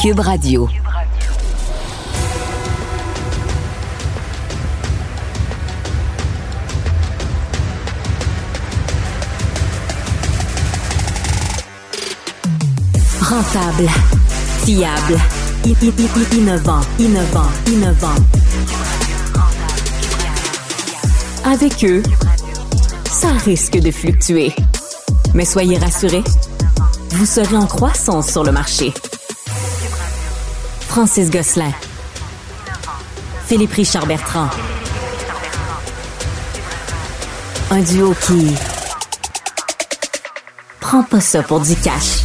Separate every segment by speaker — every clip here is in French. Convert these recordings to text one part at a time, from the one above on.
Speaker 1: Cube Radio. Rentable, fiable, innovant, innovant, innovant. Avec eux, ça risque de fluctuer. Mais soyez rassurés, vous serez en croissance sur le marché. Francis Gosselin. Philippe Richard Bertrand. Un duo qui prend pas ça pour du cash.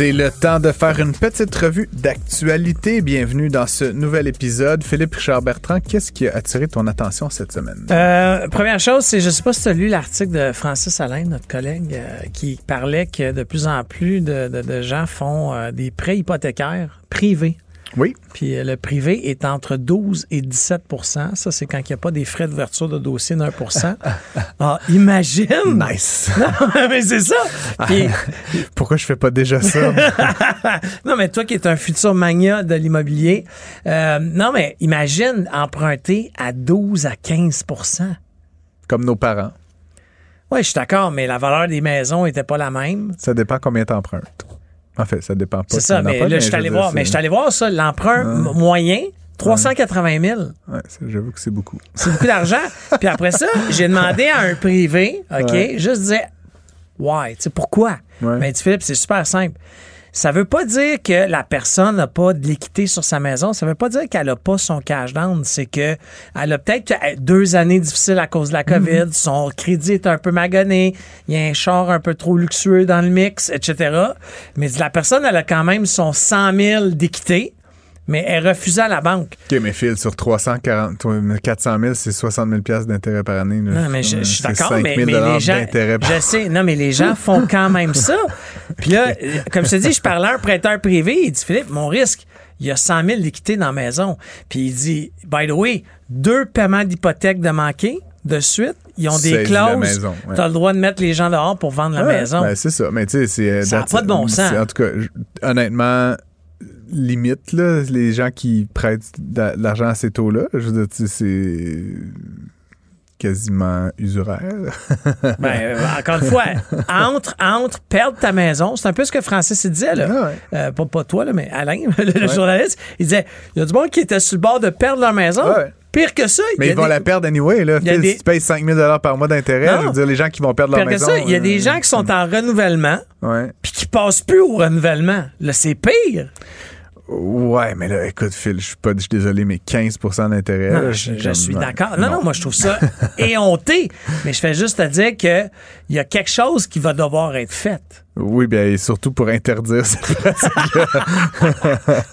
Speaker 2: C'est le temps de faire une petite revue d'actualité. Bienvenue dans ce nouvel épisode. Philippe Richard Bertrand, qu'est-ce qui a attiré ton attention cette semaine?
Speaker 3: Euh, première chose, c'est, je sais pas si tu as lu l'article de Francis Alain, notre collègue, euh, qui parlait que de plus en plus de gens font euh, des prêts hypothécaires privés.
Speaker 2: Oui.
Speaker 3: Puis euh, le privé est entre 12 et 17% Ça, c'est quand il n'y a pas des frais d'ouverture de dossier d'un pour cent. Ah, imagine!
Speaker 2: Nice.
Speaker 3: mais c'est ça! Puis,
Speaker 2: Pourquoi je fais pas déjà ça?
Speaker 3: non, mais toi qui es un futur mania de l'immobilier, euh, non, mais imagine emprunter à 12 à 15%
Speaker 2: Comme nos parents.
Speaker 3: Oui, je suis d'accord, mais la valeur des maisons n'était pas la même.
Speaker 2: Ça dépend combien t'empruntes. En fait, ça dépend pas.
Speaker 3: C'est ça, mais là, je suis allé voir, mais je suis allé voir ça, l'emprunt m- moyen, 380 000.
Speaker 2: Ouais, j'avoue que c'est beaucoup.
Speaker 3: C'est beaucoup d'argent. Puis après ça, j'ai demandé à un privé, OK,
Speaker 2: Ouais.
Speaker 3: juste dire, why, tu sais, pourquoi? Mais dit Philippe, c'est super simple. Ça veut pas dire que la personne n'a pas de l'équité sur sa maison. Ça veut pas dire qu'elle a pas son cash down. C'est que elle a peut-être deux années difficiles à cause de la COVID.
Speaker 2: Mhm.
Speaker 3: Son crédit est un peu magonné. Il y a un char un peu trop luxueux dans le mix, etc. Mais la personne, elle a quand même son 100 000 d'équité, mais elle refusait à la banque.
Speaker 2: OK, mais Phil, sur 340, toi, 400 000, c'est 60 000 piastres d'intérêt par année. là.
Speaker 3: Non, mais je, je suis d'accord,
Speaker 2: 5
Speaker 3: mais,
Speaker 2: 000
Speaker 3: mais les gens.
Speaker 2: par-
Speaker 3: Je sais, non, mais les gens font quand même ça. Puis là, euh, comme je te dis, je parlais à un prêteur privé, il dit Philippe, mon risque, il y a 100 000 d'équité dans la maison. Puis il dit, by the way, deux paiements d'hypothèque de manquer de suite, ils ont des clauses.
Speaker 2: ouais.
Speaker 3: Tu as le droit de mettre les gens dehors pour vendre la maison.
Speaker 2: ben, c'est ça. Mais tu sais, c'est.
Speaker 3: Ça a
Speaker 2: that's-
Speaker 3: pas de bon sens.
Speaker 2: En tout cas, honnêtement, limite, là, les gens qui prêtent de l'argent à ces taux-là, je veux dire, c'est quasiment usuraire.
Speaker 3: Ben, euh, encore une fois, entre, entre perdre ta maison, c'est un peu ce que Francis disait, là.
Speaker 2: Ah ouais.
Speaker 3: Euh, pas, pas toi, là, mais Alain, le journaliste, il disait il y a du monde qui était sur le bord de perdre leur maison.
Speaker 2: Ouais.
Speaker 3: Pire que ça,
Speaker 2: Mais
Speaker 3: y a
Speaker 2: ils vont
Speaker 3: des-
Speaker 2: la perdre anyway. Là. Phil,
Speaker 3: des-
Speaker 2: Si tu payes 5 000 par mois d'intérêt, je veux dire, les gens qui vont perdre leur
Speaker 3: que
Speaker 2: maison.
Speaker 3: ça, il y a des
Speaker 2: euh,
Speaker 3: gens qui sont en renouvellement puis qui passent plus au renouvellement. Là, c'est pire.
Speaker 2: Ouais, mais là, écoute, Phil, je suis pas, je suis désolé, mais 15% d'intérêt.
Speaker 3: Non, je, je suis
Speaker 2: ouais.
Speaker 3: d'accord. Non, non, moi, je trouve ça éhonté. Mais je fais juste te dire que il y a quelque chose qui va devoir être fait.
Speaker 2: Oui, bien, et surtout pour interdire cette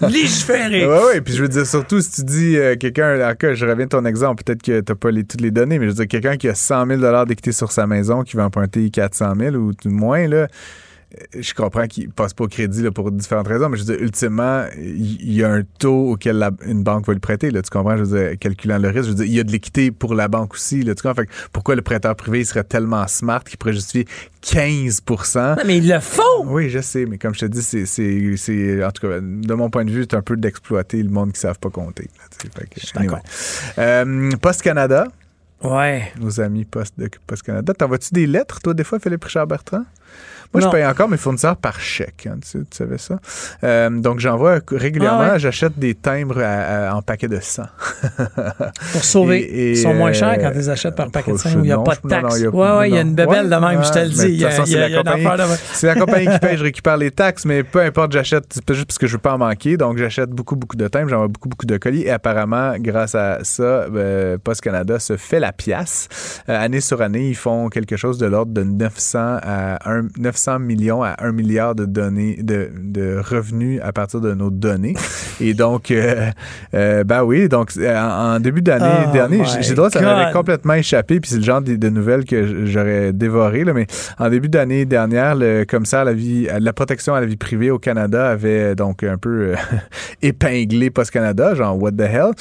Speaker 3: Légiférer.
Speaker 2: Oui, oui, puis je veux dire, surtout si tu dis euh, quelqu'un, en cas, je reviens à ton exemple, peut-être que tu n'as pas les, toutes les données, mais je veux dire, quelqu'un qui a 100 000 d'équité sur sa maison, qui va emprunter 400 000 ou tout moins, là, euh, je comprends qu'il passe pas au crédit là, pour différentes raisons, mais je veux dire, ultimement, il y, a un taux auquel la- une banque va lui prêter. Là, tu comprends? Je veux dire, calculant le risque, je veux dire, il y a de l'équité pour la banque aussi. Là, tu comprends? Fait que pourquoi le prêteur privé serait tellement smart qu'il pourrait justifier 15
Speaker 3: Non, mais ils le font.
Speaker 2: oui, je sais, mais comme je te dis, c'est, en tout cas, de mon point de vue, c'est un peu d'exploiter le monde qui ne savent pas compter. là. Fait que,
Speaker 3: suis d'accord.
Speaker 2: Euh, Post Canada,
Speaker 3: Ouais.
Speaker 2: nos amis Post de Post Canada, t'envoies-tu des lettres, toi, des fois, Philippe Richard Bertrand? Moi,
Speaker 3: Non.
Speaker 2: je paye encore mes fournisseurs par chèque. hein, tu, tu savais ça? Euh, donc, j'envoie régulièrement,
Speaker 3: Ah ouais.
Speaker 2: j'achète des timbres à- à- en paquet de 100.
Speaker 3: Pour sauver.
Speaker 2: Et- et,
Speaker 3: Ils sont moins chers
Speaker 2: euh,
Speaker 3: quand tu les achètes par paquet de
Speaker 2: faut-
Speaker 3: 5 où il n'y a pas de taxes. Ouais, ouais, il y a une bébelle de même, je te le dis.
Speaker 2: c'est la compagnie- qui paye, je récupère les taxes, mais peu importe, j'achète, juste parce que je veux pas en manquer. Donc, j'achète beaucoup, beaucoup de timbres, j'envoie beaucoup, beaucoup de colis. Et apparemment, grâce à ça, euh, Post Canada se fait la pièce. Euh, année sur année, ils font quelque chose de l'ordre de 900 à 1, 900 millions à 1 milliard de données, de, de revenus à partir de nos données. Et donc, euh, euh, ben oui, donc euh, en, en début d'année
Speaker 3: Oh
Speaker 2: dernière, j'ai droit, ça m'avait complètement échappé, puis c'est le genre de, de nouvelles que j'aurais dévoré, là, mais en début d'année dernière, le commissaire à la vie, à la protection à la vie privée au Canada avait donc un peu euh, épinglé Post Canada, genre what the hell?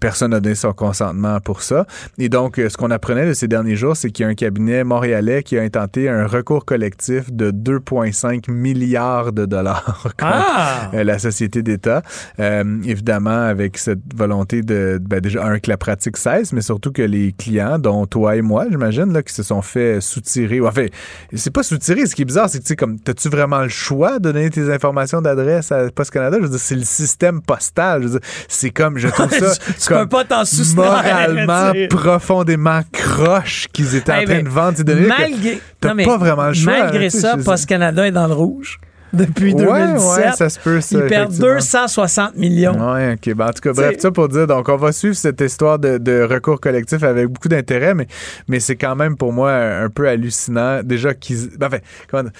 Speaker 2: Personne n'a donné son consentement pour ça. Et donc, ce qu'on apprenait de ces derniers jours, c'est qu'il y a un cabinet montréalais qui a intenté un recours collectif de 2,5 milliards de dollars
Speaker 3: Ah!
Speaker 2: euh, la société d'État. Euh, évidemment, avec cette volonté de, ben, déjà, un, que la pratique cesse, mais surtout que les clients, dont toi et moi, j'imagine, là, qui se sont fait soutirer, ou enfin, c'est pas soutirer, ce qui est bizarre, c'est que, tu sais, comme, t'as-tu vraiment le choix de donner tes informations d'adresse à Post Canada? Je veux dire, c'est le système postal. Je veux dire, c'est comme, je trouve ça
Speaker 3: Tu
Speaker 2: comme
Speaker 3: peux pas t'en
Speaker 2: moralement profondément croche qu'ils étaient
Speaker 3: Hey,
Speaker 2: en train de vendre ces données. que t'as pas vraiment le choix.
Speaker 3: Malgré
Speaker 2: hein,
Speaker 3: ça, Post Canada est dans le rouge depuis
Speaker 2: Ouais,
Speaker 3: 2017.
Speaker 2: ouais, ça se peut, ça,
Speaker 3: Ils perdent
Speaker 2: effectivement.
Speaker 3: 260 millions.
Speaker 2: Ouais, ok. Ben, en tout cas, bref, ça pour dire, donc on va suivre cette histoire de, de recours collectif avec beaucoup d'intérêt, mais, mais c'est quand même pour moi un, peu hallucinant. Déjà qu'ils. Ben, enfin, comment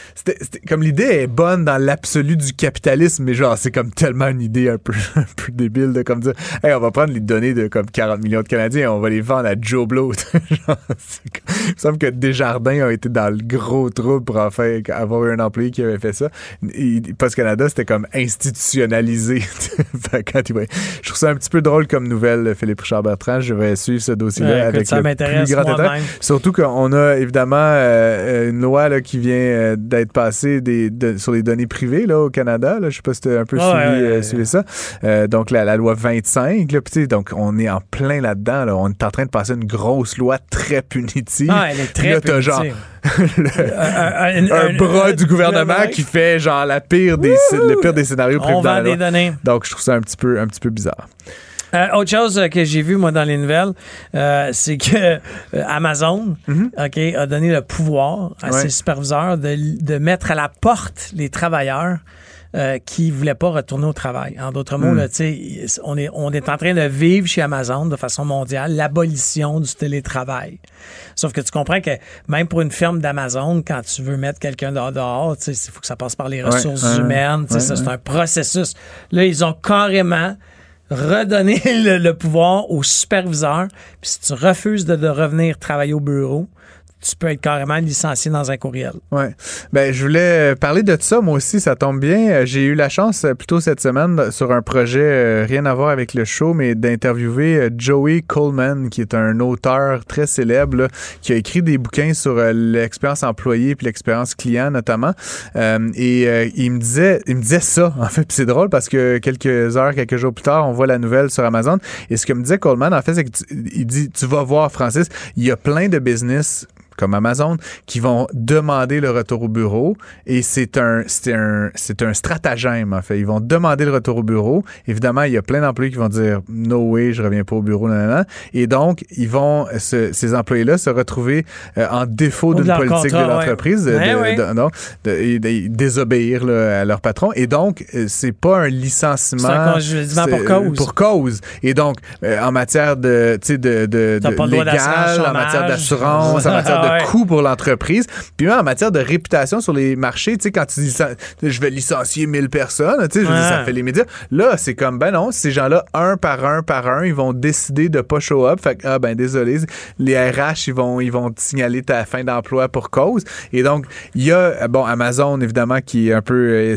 Speaker 2: comme l'idée est bonne dans l'absolu du capitalisme, mais genre, c'est comme tellement une idée un peu, un peu débile de comme dire, hey, on va prendre les données de comme 40 millions de Canadiens et on va les vendre à Joe Blow. Genre, il me semble que Desjardins a été dans le gros trouble pour enfin avoir eu un employé qui avait fait ça. Post Canada, c'était comme institutionnalisé. Fait que quand il va- Je trouve ça un petit peu drôle comme nouvelle, Philippe Richard Bertrand. Je vais suivre ce dossier-là
Speaker 3: Ouais,
Speaker 2: avec
Speaker 3: ça
Speaker 2: le plus grand intérêt. Surtout qu'on a évidemment euh, une loi là, qui vient euh, d'être passée des, de- sur les données privées là, au Canada. Là. Je sais pas si tu as un peu
Speaker 3: Ouais,
Speaker 2: suivi,
Speaker 3: ouais, ouais.
Speaker 2: suivi ça. Euh, donc la, la loi 25. Là, Puis, tu sais, donc on est en plein là-dedans. Là. On est en train de passer une grosse loi très punitive.
Speaker 3: Ah, elle est très
Speaker 2: là, t'as genre
Speaker 3: punitive.
Speaker 2: le-
Speaker 3: Un,
Speaker 2: un bras du gouvernement qui fait genre la pire des, le pire des scénarios prévus
Speaker 3: On
Speaker 2: dans la
Speaker 3: vend des
Speaker 2: loi.
Speaker 3: données.
Speaker 2: Donc, je trouve ça un petit peu, un petit peu bizarre.
Speaker 3: Euh, autre chose euh, que j'ai vu moi dans les nouvelles, euh, c'est que euh, Amazon, ok, a donné le pouvoir à.
Speaker 2: Ouais.
Speaker 3: ses superviseurs de, de mettre à la porte les travailleurs. Euh, qui voulaient pas retourner au travail. En d'autres mots,
Speaker 2: Hmm.
Speaker 3: là, tu sais, on est, on est en train de vivre chez Amazon de façon mondiale l'abolition du télétravail. Sauf que tu comprends que même pour une firme d'Amazon, quand tu veux mettre quelqu'un dehors, dehors, tu sais, il faut que ça passe par les
Speaker 2: Ouais,
Speaker 3: ressources humaines. tu sais,
Speaker 2: ouais,
Speaker 3: c'est
Speaker 2: ouais.
Speaker 3: un processus. Là, ils ont carrément redonné le, le pouvoir au superviseur. Puis si tu refuses de, de revenir travailler au bureau, tu peux être carrément licencié dans un courriel.
Speaker 2: Ouais. Ben, je voulais parler de ça, moi aussi, ça tombe bien. Euh, J'ai eu la chance, euh, plutôt cette semaine, sur un projet euh, rien à voir avec le show, mais d'interviewer Joey Coleman, qui est un auteur très célèbre, qui a écrit des bouquins sur l'expérience employée puis l'expérience client, notamment. Et il me disait, il me disait ça, en fait. C'est drôle parce que quelques heures, quelques jours plus tard, on voit la nouvelle sur Amazon. Et ce que me disait Coleman, en fait, c'est qu'il dit, tu vas voir, Francis, il y a plein de business comme Amazon, qui vont demander le retour au bureau et c'est un c'est un c'est un stratagème en fait. Ils vont demander le retour au bureau. Évidemment, il y a plein d'employés qui vont dire no way, je reviens pas au bureau, nanana. Et donc, ils vont se- ces employés-là se retrouver euh, en défaut
Speaker 3: de
Speaker 2: d'une politique
Speaker 3: contrat,
Speaker 2: de l'entreprise, de,
Speaker 3: Ouais,
Speaker 2: de-
Speaker 3: ouais.
Speaker 2: de- non, de- et de- désobéir là, à leur patron. Et donc, euh, c'est pas un licenciement.
Speaker 3: C'est un congédiement pour
Speaker 2: c'est-
Speaker 3: cause.
Speaker 2: Pour cause. Et donc, euh, en matière de, tu sais, de, de, de légal, en matière d'assurance, en matière de coûts pour l'entreprise, puis même en matière de réputation sur les marchés, tu sais, quand tu dis je vais licencier 1000 personnes, tu sais, ça fait les médias. Là, c'est comme, ben non, ces gens-là, un par un par un, ils vont décider de pas show up. Fait que, ah ben désolé, les RH, ils vont, ils vont te signaler ta fin d'emploi pour cause. Et donc, il y a, bon, Amazon, évidemment, qui est un peu euh,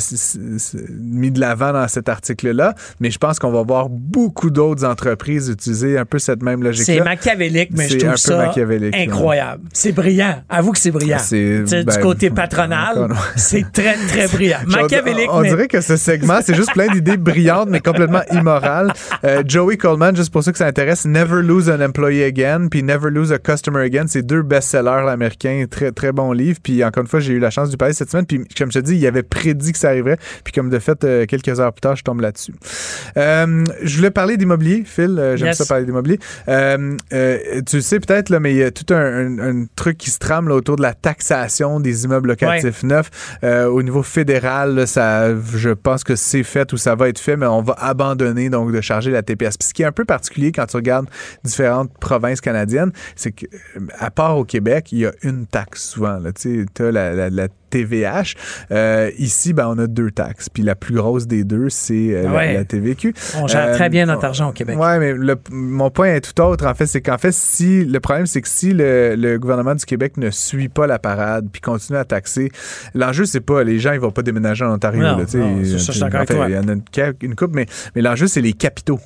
Speaker 2: mis de l'avant dans cet article-là, mais je pense qu'on va voir beaucoup d'autres entreprises utiliser un peu cette même logique-là.
Speaker 3: C'est machiavélique, mais je trouve
Speaker 2: un peu
Speaker 3: ça incroyable. C'est brillant. Avoue que c'est brillant.
Speaker 2: C'est-
Speaker 3: sais,
Speaker 2: ben,
Speaker 3: du côté patronal, c'est très, très brillant. Machiavélique,
Speaker 2: on, on
Speaker 3: mais...
Speaker 2: dirait que ce segment, c'est juste plein d'idées brillantes, mais complètement immorales. Euh, Joey Coleman, juste pour ceux que ça intéresse, Never Lose an Employee Again, puis Never Lose a Customer Again, c'est deux best-sellers américains, très très bons livres. Puis encore une fois, j'ai eu la chance lui parler cette semaine. Puis comme je te dis, il avait prédit que ça arriverait. Puis comme de fait, euh, quelques heures plus tard, je tombe là-dessus. Euh, je voulais parler d'immobilier, Phil. J'aime
Speaker 3: Yes.
Speaker 2: ça parler d'immobilier. Tu le sais peut-être, là, mais il y a tout un, un- un truc qui se trame là, autour de la taxation des immeubles locatifs neufs. Euh, au niveau fédéral, là, ça, je pense que c'est fait ou ça va être fait, mais on va abandonner donc de charger la TPS. Puis ce qui est un peu particulier quand tu regardes différentes provinces canadiennes, c'est que euh, part au Québec, il y a une taxe souvent. Tu as la, la, la TVH. Euh, ici, ben, on a deux taxes. Puis la plus grosse des deux, c'est euh, la-
Speaker 3: Ouais.
Speaker 2: la, TVQ.
Speaker 3: On gère
Speaker 2: Euh,
Speaker 3: très bien notre argent au Québec.
Speaker 2: Ouais, mais le- mon point est tout autre, en fait. C'est qu'en fait, si le problème, c'est que si le, le gouvernement du Québec ne suit pas la parade puis continue à taxer, l'enjeu, c'est pas les gens, ils vont pas déménager en Ontario.
Speaker 3: Non,
Speaker 2: là,
Speaker 3: non, ça, ça, je
Speaker 2: En fait. Il y en a une, une coupe, mais, mais l'enjeu, c'est les capitaux.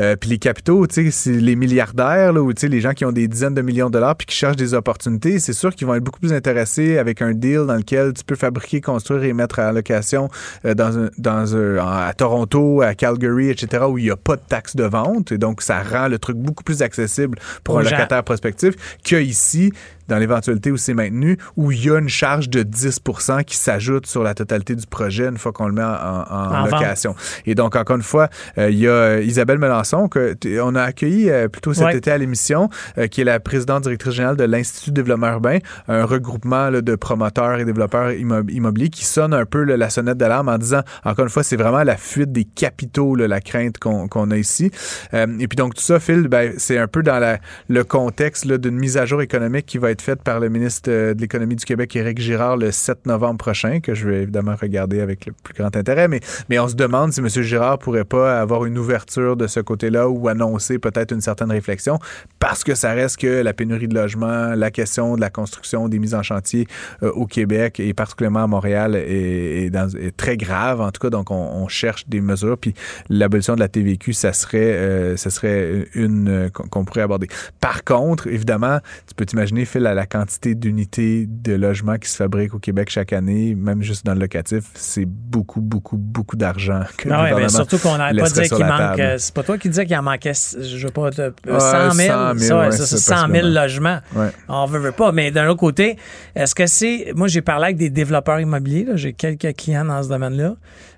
Speaker 2: Euh, puis les capitaux, tu sais, c'est les milliardaires, là, ou les gens qui ont des dizaines de millions de dollars puis qui cherchent des opportunités. C'est sûr qu'ils vont être beaucoup plus intéressés avec un deal dans lequel tu peux fabriquer, construire et mettre à location euh, dans un, dans un, à Toronto, à Calgary, etc., où il n'y a pas de taxe de vente. Et donc, ça rend le truc beaucoup plus accessible pour un locataire prospectif qu'ici, dans l'éventualité où c'est maintenu, où il y a une charge de 10 qui s'ajoute sur la totalité du projet une fois qu'on le met en, en- en
Speaker 3: vente.
Speaker 2: location. Et donc, encore une fois, euh, il y a euh, Isabelle Melançon, que t- on a accueilli euh, plutôt cet
Speaker 3: Ouais.
Speaker 2: été à l'émission, euh, qui est la présidente directrice générale de l'Institut de développement urbain, un regroupement là, de promoteurs et développeurs immo- immobiliers qui sonne un peu là, la sonnette d'alarme en disant, encore une fois, c'est vraiment la fuite des capitaux, là, la crainte qu'on qu'on a ici. Euh, et puis donc, tout ça, Phil, ben, c'est un peu dans la, le contexte d'une mise à jour économique qui va être faite par le ministre euh, de l'Économie du Québec, Éric Girard, le 7 novembre prochain, que je vais évidemment regarder avec le plus grand intérêt. Mais, mais on se demande si M. Girard pourrait pas avoir une ouverture de ce côté-là ou annoncer peut-être une certaine réflexion, parce que ça reste que la pénurie de logement, la question de la construction, des mises en chantier euh, au Québec et particulièrement à Montréal est, très grave. En tout cas, donc on, cherche des mesures. Puis l'abolition de la TVQ, ça serait, euh, ça serait une qu'on pourrait aborder. Par contre, évidemment, tu peux t'imaginer, Phil, à la quantité d'unités de logements qui se fabriquent au Québec chaque année, même juste dans le locatif, c'est beaucoup, beaucoup, beaucoup d'argent que
Speaker 3: Non,
Speaker 2: le
Speaker 3: ouais, mais
Speaker 2: gouvernement
Speaker 3: surtout qu'on n'arrête pas dire qu'il manque. C'est pas toi qui disais qu'il en manquait, je veux pas, de,
Speaker 2: Ouais,
Speaker 3: 100 000.
Speaker 2: 100 000,
Speaker 3: ça, ouais, ça,
Speaker 2: c'est
Speaker 3: c'est 100 000
Speaker 2: possiblement.
Speaker 3: logements.
Speaker 2: Ouais.
Speaker 3: On veut, veut pas. Mais d'un autre côté, est-ce que c'est. Moi, j'ai parlé avec des développeurs immobiliers. J'ai quelques clients dans ce domaine-là.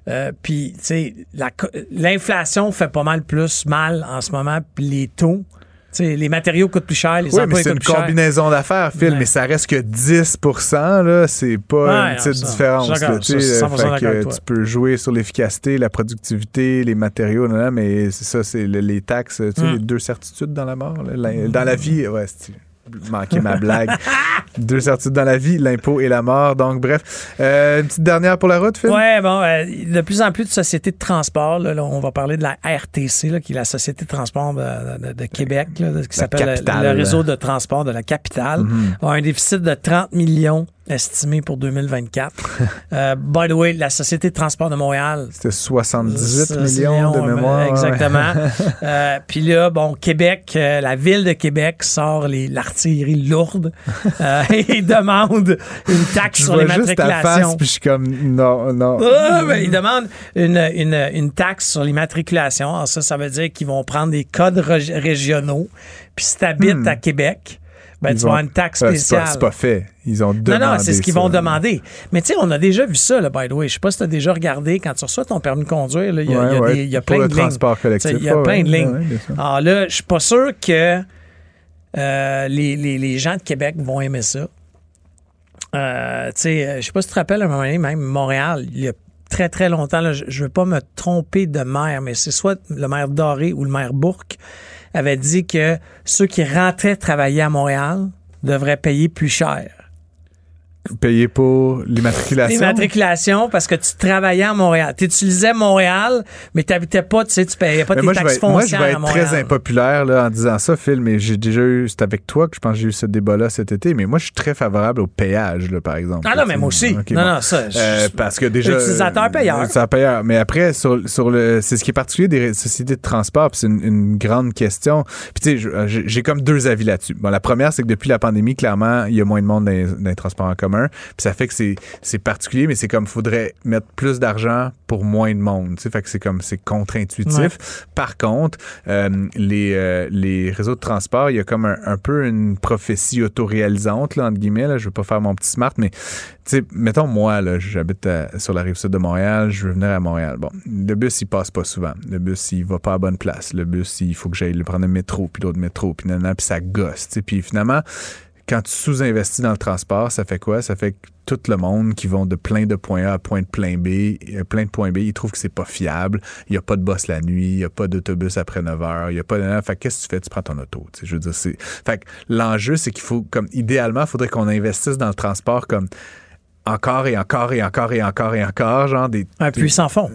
Speaker 3: Euh, Puis, tu sais, l'inflation fait pas mal plus mal en ce moment. Puis les taux. Les matériaux coûtent plus cher, les
Speaker 2: Oui, mais c'est une combinaison d'affaires, Phil,
Speaker 3: Ouais.
Speaker 2: mais ça reste que 10 là, c'est pas
Speaker 3: Ouais,
Speaker 2: une petite
Speaker 3: ça,
Speaker 2: différence. là,
Speaker 3: ça, je suis 100%
Speaker 2: fait que tu peux jouer sur l'efficacité, la productivité, les matériaux, non, non, mais c'est ça, c'est le- les taxes, tu sais,
Speaker 3: Mm.
Speaker 2: les deux certitudes dans la mort. là, la- dans la vie, ouais, c'est manqué ma blague. deux certitudes dans la vie, l'impôt et la mort. Donc, bref, Euh, une petite dernière pour la route, Phil?
Speaker 3: Ouais, bon, euh, de plus en plus de sociétés de transport, là, là, on va parler de la RTC, là, qui est la Société de transport de, de- de Québec, qui s'appelle le, réseau de transport de la capitale, a un déficit de 30 millions estimé pour 2024. Euh, by the way, la Société de transport de Montréal,
Speaker 2: C'était 78
Speaker 3: ça,
Speaker 2: millions de mémoire.
Speaker 3: Exactement. Euh, Puis là, bon, Québec, euh, la ville de Québec sort les- l'artillerie lourde et demande une taxe
Speaker 2: Je
Speaker 3: sur les
Speaker 2: vois juste ta
Speaker 3: matriculations.
Speaker 2: puis je suis comme, non, non.
Speaker 3: Ah, ben, ils demandent une, une, une taxe sur l'immatriculation. Alors ça, ça veut dire qu'ils vont prendre des codes rég- régionaux. Puis si tu habites
Speaker 2: Hmm.
Speaker 3: à Québec, ben,
Speaker 2: Ils
Speaker 3: tu
Speaker 2: vont-
Speaker 3: vas avoir une taxe
Speaker 2: Euh, c'est
Speaker 3: spéciale.
Speaker 2: pas, c'est pas fait. Ils ont
Speaker 3: non,
Speaker 2: demandé
Speaker 3: non, c'est ce qu'ils vont demander. Mais tu sais, on a déjà vu ça, là, by the way. Je sais pas si tu as déjà regardé, quand tu reçois ton permis de conduire, il y a,
Speaker 2: Ouais,
Speaker 3: il y a
Speaker 2: ouais,
Speaker 3: des- il y a
Speaker 2: pour
Speaker 3: plein
Speaker 2: le
Speaker 3: de lignes. Il y a
Speaker 2: ouais,
Speaker 3: plein de lignes. Alors là, je suis pas sûr que euh, les, les- les gens de Québec vont aimer ça. Euh, tu sais, euh, je sais pas si tu te rappelles, à un moment donné, même Montréal, il y a très, très longtemps, là, je, je veux pas me tromper de maire, mais c'est soit le maire Doré ou le maire Bourque avait dit que ceux qui rentraient travailler à Montréal devraient payer plus cher.
Speaker 2: Payer pour l'immatriculation?
Speaker 3: L'immatriculation, parce que tu travaillais à Montréal. Tu utilisais Montréal, mais tu n'habitais pas, tu sais, tu payais pas
Speaker 2: Mais
Speaker 3: tes
Speaker 2: moi,
Speaker 3: taxes
Speaker 2: être- moi, je
Speaker 3: foncières
Speaker 2: vais être très impopulaire là, en disant ça, Phil, mais j'ai déjà eu, c'est avec toi que je pense que j'ai eu ce débat-là cet été, mais moi, je suis très favorable au péage, là, par exemple.
Speaker 3: Ah non, mais moi aussi. Non,
Speaker 2: bon.
Speaker 3: non, ça. je-
Speaker 2: Euh, parce que déjà.
Speaker 3: Utilisateur payeur.
Speaker 2: Utilisateur payeur. Mais après, sur, sur le, c'est ce qui est particulier des sociétés de transport, puis c'est une, une grande question. Puis tu sais, je- j'ai j'ai comme deux avis là-dessus. Bon, la première, c'est que depuis la pandémie, clairement, il y a moins de monde dans les, dans les transports en commun. Puis ça fait que c'est, particulier, mais c'est comme faudrait mettre plus d'argent pour moins de monde. Tu sais, fait que c'est comme c'est contre-intuitif.
Speaker 3: Ouais.
Speaker 2: Par contre, euh, les, euh, les réseaux de transport, il y a comme un, un peu une prophétie autoréalisante, là, entre guillemets. Là. Je veux pas faire mon petit smart, mais tu sais, mettons moi, là, j'habite à- sur la rive sud de Montréal, je veux venir à Montréal. Bon, le bus, il passe pas souvent. Le bus, il va pas à bonne place. Le bus, il faut que j'aille le prendre le métro, puis l'autre métro, puis nanana, puis ça gosse. tu sais. Puis finalement, quand tu sous-investis dans le transport, ça fait quoi? Ça fait que tout le monde qui vont de plein de points A à point de plein B, euh, plein de points B, ils trouvent que c'est pas fiable. Il n'y a pas de boss la nuit, il n'y a pas d'autobus après 9 heures, il n'y a pas de. Fait que qu'est-ce que tu fais? Tu prends ton auto. tu sais, Je veux dire, c'est. Fait que l'enjeu, c'est qu'il faut, comme, idéalement, il faudrait qu'on investisse dans le transport comme encore et encore et encore et encore et encore, genre des.
Speaker 3: Un puits sans fond.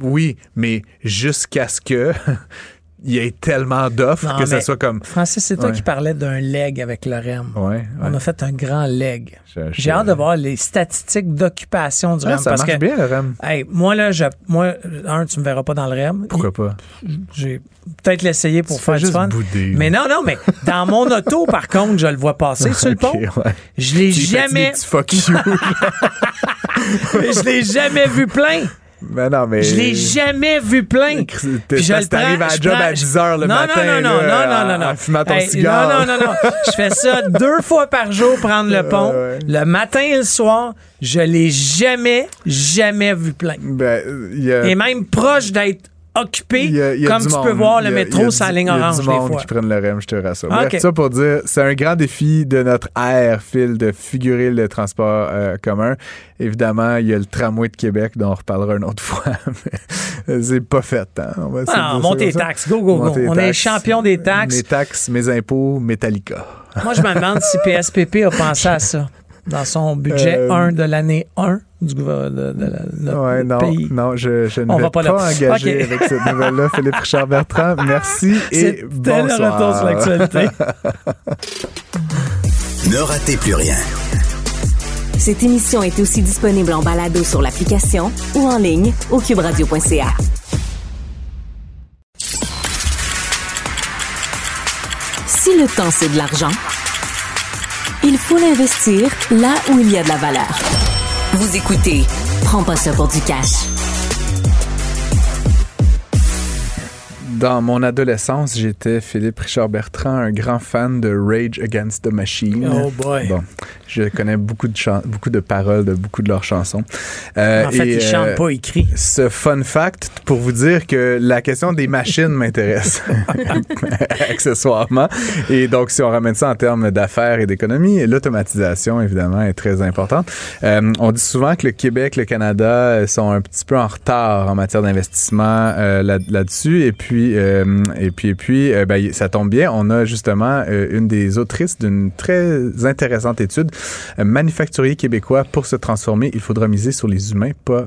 Speaker 2: oui, mais jusqu'à ce que il y ait tellement d'offres que ça soit comme.
Speaker 3: Francis, c'est toi
Speaker 2: Ouais.
Speaker 3: qui parlais d'un leg avec le REM.
Speaker 2: Ouais,
Speaker 3: On a fait un grand leg. J'ai hâte de voir les statistiques d'occupation du
Speaker 2: Ah,
Speaker 3: REM.
Speaker 2: ça
Speaker 3: parce
Speaker 2: marche
Speaker 3: que,
Speaker 2: bien, le REM.
Speaker 3: Hey, moi, là, je, moi, un, tu me verras pas dans le REM.
Speaker 2: Pourquoi pas?
Speaker 3: J'ai peut-être l'essayer pour
Speaker 2: Tu
Speaker 3: faire du fun.
Speaker 2: bouder.
Speaker 3: Mais non, non, mais dans mon auto, par contre, je le vois passer sur le pont. Je l'ai jamais,
Speaker 2: fuck you.
Speaker 3: je l'ai jamais vu plein.
Speaker 2: Mais non, mais.
Speaker 3: Je l'ai jamais vu plein. Puis je le prends-
Speaker 2: à
Speaker 3: je
Speaker 2: job
Speaker 3: prends-
Speaker 2: à 10 heures le
Speaker 3: non,
Speaker 2: matin.
Speaker 3: Non, non, non,
Speaker 2: là,
Speaker 3: non, non, non,
Speaker 2: en fumant ton
Speaker 3: Hey,
Speaker 2: cigare.
Speaker 3: Non, non, non, non. Je fais ça deux fois par jour, prendre le pont.
Speaker 2: ouais.
Speaker 3: Le matin et le soir, je l'ai jamais, jamais vu plein.
Speaker 2: Ben, a.
Speaker 3: Et même proche d'être occupé, comme tu
Speaker 2: monde.
Speaker 3: peux voir le métro
Speaker 2: du-
Speaker 3: ligne
Speaker 2: il y a
Speaker 3: orange
Speaker 2: du monde qui prennent le REM, je te rassure.
Speaker 3: Ah,
Speaker 2: Bref,
Speaker 3: ok.
Speaker 2: ça pour dire, c'est un grand défi de notre ère, Phil, de figurer le transport euh, commun. Évidemment, il y a le tramway de Québec, dont on reparlera une autre fois. mais c'est pas fait. Hein? On va de
Speaker 3: Ah, monte
Speaker 2: ça.
Speaker 3: taxes. Go, go, go.
Speaker 2: Monter
Speaker 3: On est champion des taxes.
Speaker 2: Mes taxes, mes impôts, Metallica.
Speaker 3: Moi, je me demande si PSPP a pensé à ça dans son budget
Speaker 2: Euh,
Speaker 3: 1 de l'année 1 du gouvernement de, de la- notre
Speaker 2: Ouais, non,
Speaker 3: pays.
Speaker 2: non, je, je ne
Speaker 3: On
Speaker 2: vais
Speaker 3: va pas
Speaker 2: pas, engager
Speaker 3: Ok.
Speaker 2: avec cette nouvelle-là. Philippe Richard Bertrand, merci et
Speaker 3: C'était le
Speaker 2: bonsoir.
Speaker 3: retour sur l'actualité.
Speaker 4: Ne ratez plus rien.
Speaker 1: Cette émission est aussi disponible en balado sur l'application ou en ligne au cuberadio.ca. Si le temps c'est de l'argent, il faut l'investir là où il y a de la valeur. Vous écoutez Prends pas ça pour du cash.
Speaker 2: Dans mon adolescence, j'étais Philippe Richard Bertrand, un grand fan de Rage Against the Machine.
Speaker 3: Oh boy.
Speaker 2: Bon, je connais beaucoup de, beaucoup de paroles de beaucoup de leurs chansons. Euh,
Speaker 3: En fait,
Speaker 2: et,
Speaker 3: il chante
Speaker 2: euh,
Speaker 3: pas, il crie.
Speaker 2: Ce fun fact pour vous dire que la question des machines m'intéresse accessoirement. Et donc, si on ramène ça en termes d'affaires et d'économie, l'automatisation, évidemment, est très importante. Euh, on dit souvent que le Québec, le Canada sont un petit peu en retard en matière d'investissement euh, là- là-dessus. et puis, euh, et puis, et puis ben, ça tombe bien. On a justement une des autrices d'une très intéressante étude. Euh, manufacturier québécois, pour se transformer, il faudra miser sur les humains, pas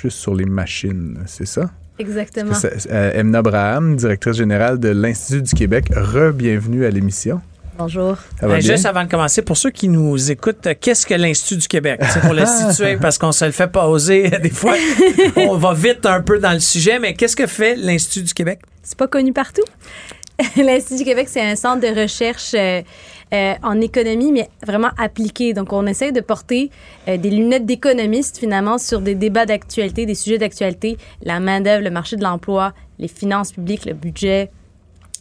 Speaker 2: juste sur les machines, c'est ça?
Speaker 5: Exactement.
Speaker 2: C'est- euh, Emna Braham, directrice générale de l'Institut du Québec, re-bienvenue à l'émission.
Speaker 5: Bonjour.
Speaker 2: Ça
Speaker 3: Euh,
Speaker 2: bien?
Speaker 3: juste avant de commencer, pour ceux qui nous écoutent, euh, qu'est-ce que l'Institut du Québec? C'est pour le situer parce qu'on se le fait pas oser. Des fois, on va vite un peu dans le sujet, mais qu'est-ce que fait l'Institut du Québec?
Speaker 5: C'est pas connu partout. L'Institut du Québec, c'est un centre de recherche euh, euh, en économie, mais vraiment appliqué. Donc, on essaie de porter euh, des lunettes d'économiste, finalement, sur des débats d'actualité, des sujets d'actualité, la main-d'œuvre, le marché de l'emploi, les finances publiques, le budget,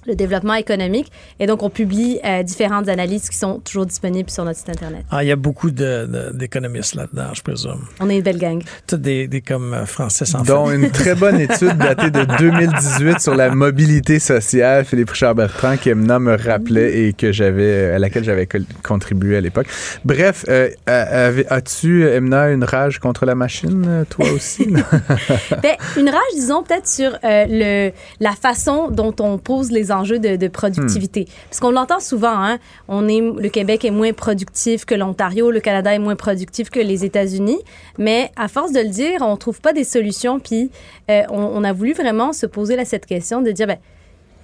Speaker 5: le développement économique. Et donc, on publie euh, différentes analyses qui sont toujours disponibles sur notre site Internet.
Speaker 3: Ah, il y a beaucoup de- de- d'économistes là-dedans, je présume.
Speaker 5: On est une belle gang.
Speaker 3: Tous des, des comme euh, français sans
Speaker 2: Dont une très bonne étude datée de 2018 sur la mobilité sociale. Philippe Richard Bertrand, qui Emna me rappelait et que j'avais, à laquelle j'avais contribué à l'époque. Bref, euh, euh, as-tu, Emna, une rage contre la machine, euh, toi aussi?
Speaker 5: Ben, une rage, disons, peut-être sur euh, le, la façon dont on pose les enjeux de, de productivité. Parce qu'on l'entend souvent, hein, on est, le Québec est moins productif que l'Ontario, le Canada est moins productif que les États-Unis, mais à force de le dire, on trouve pas des solutions, puis euh, on, on a voulu vraiment se poser là, cette question de dire, ben,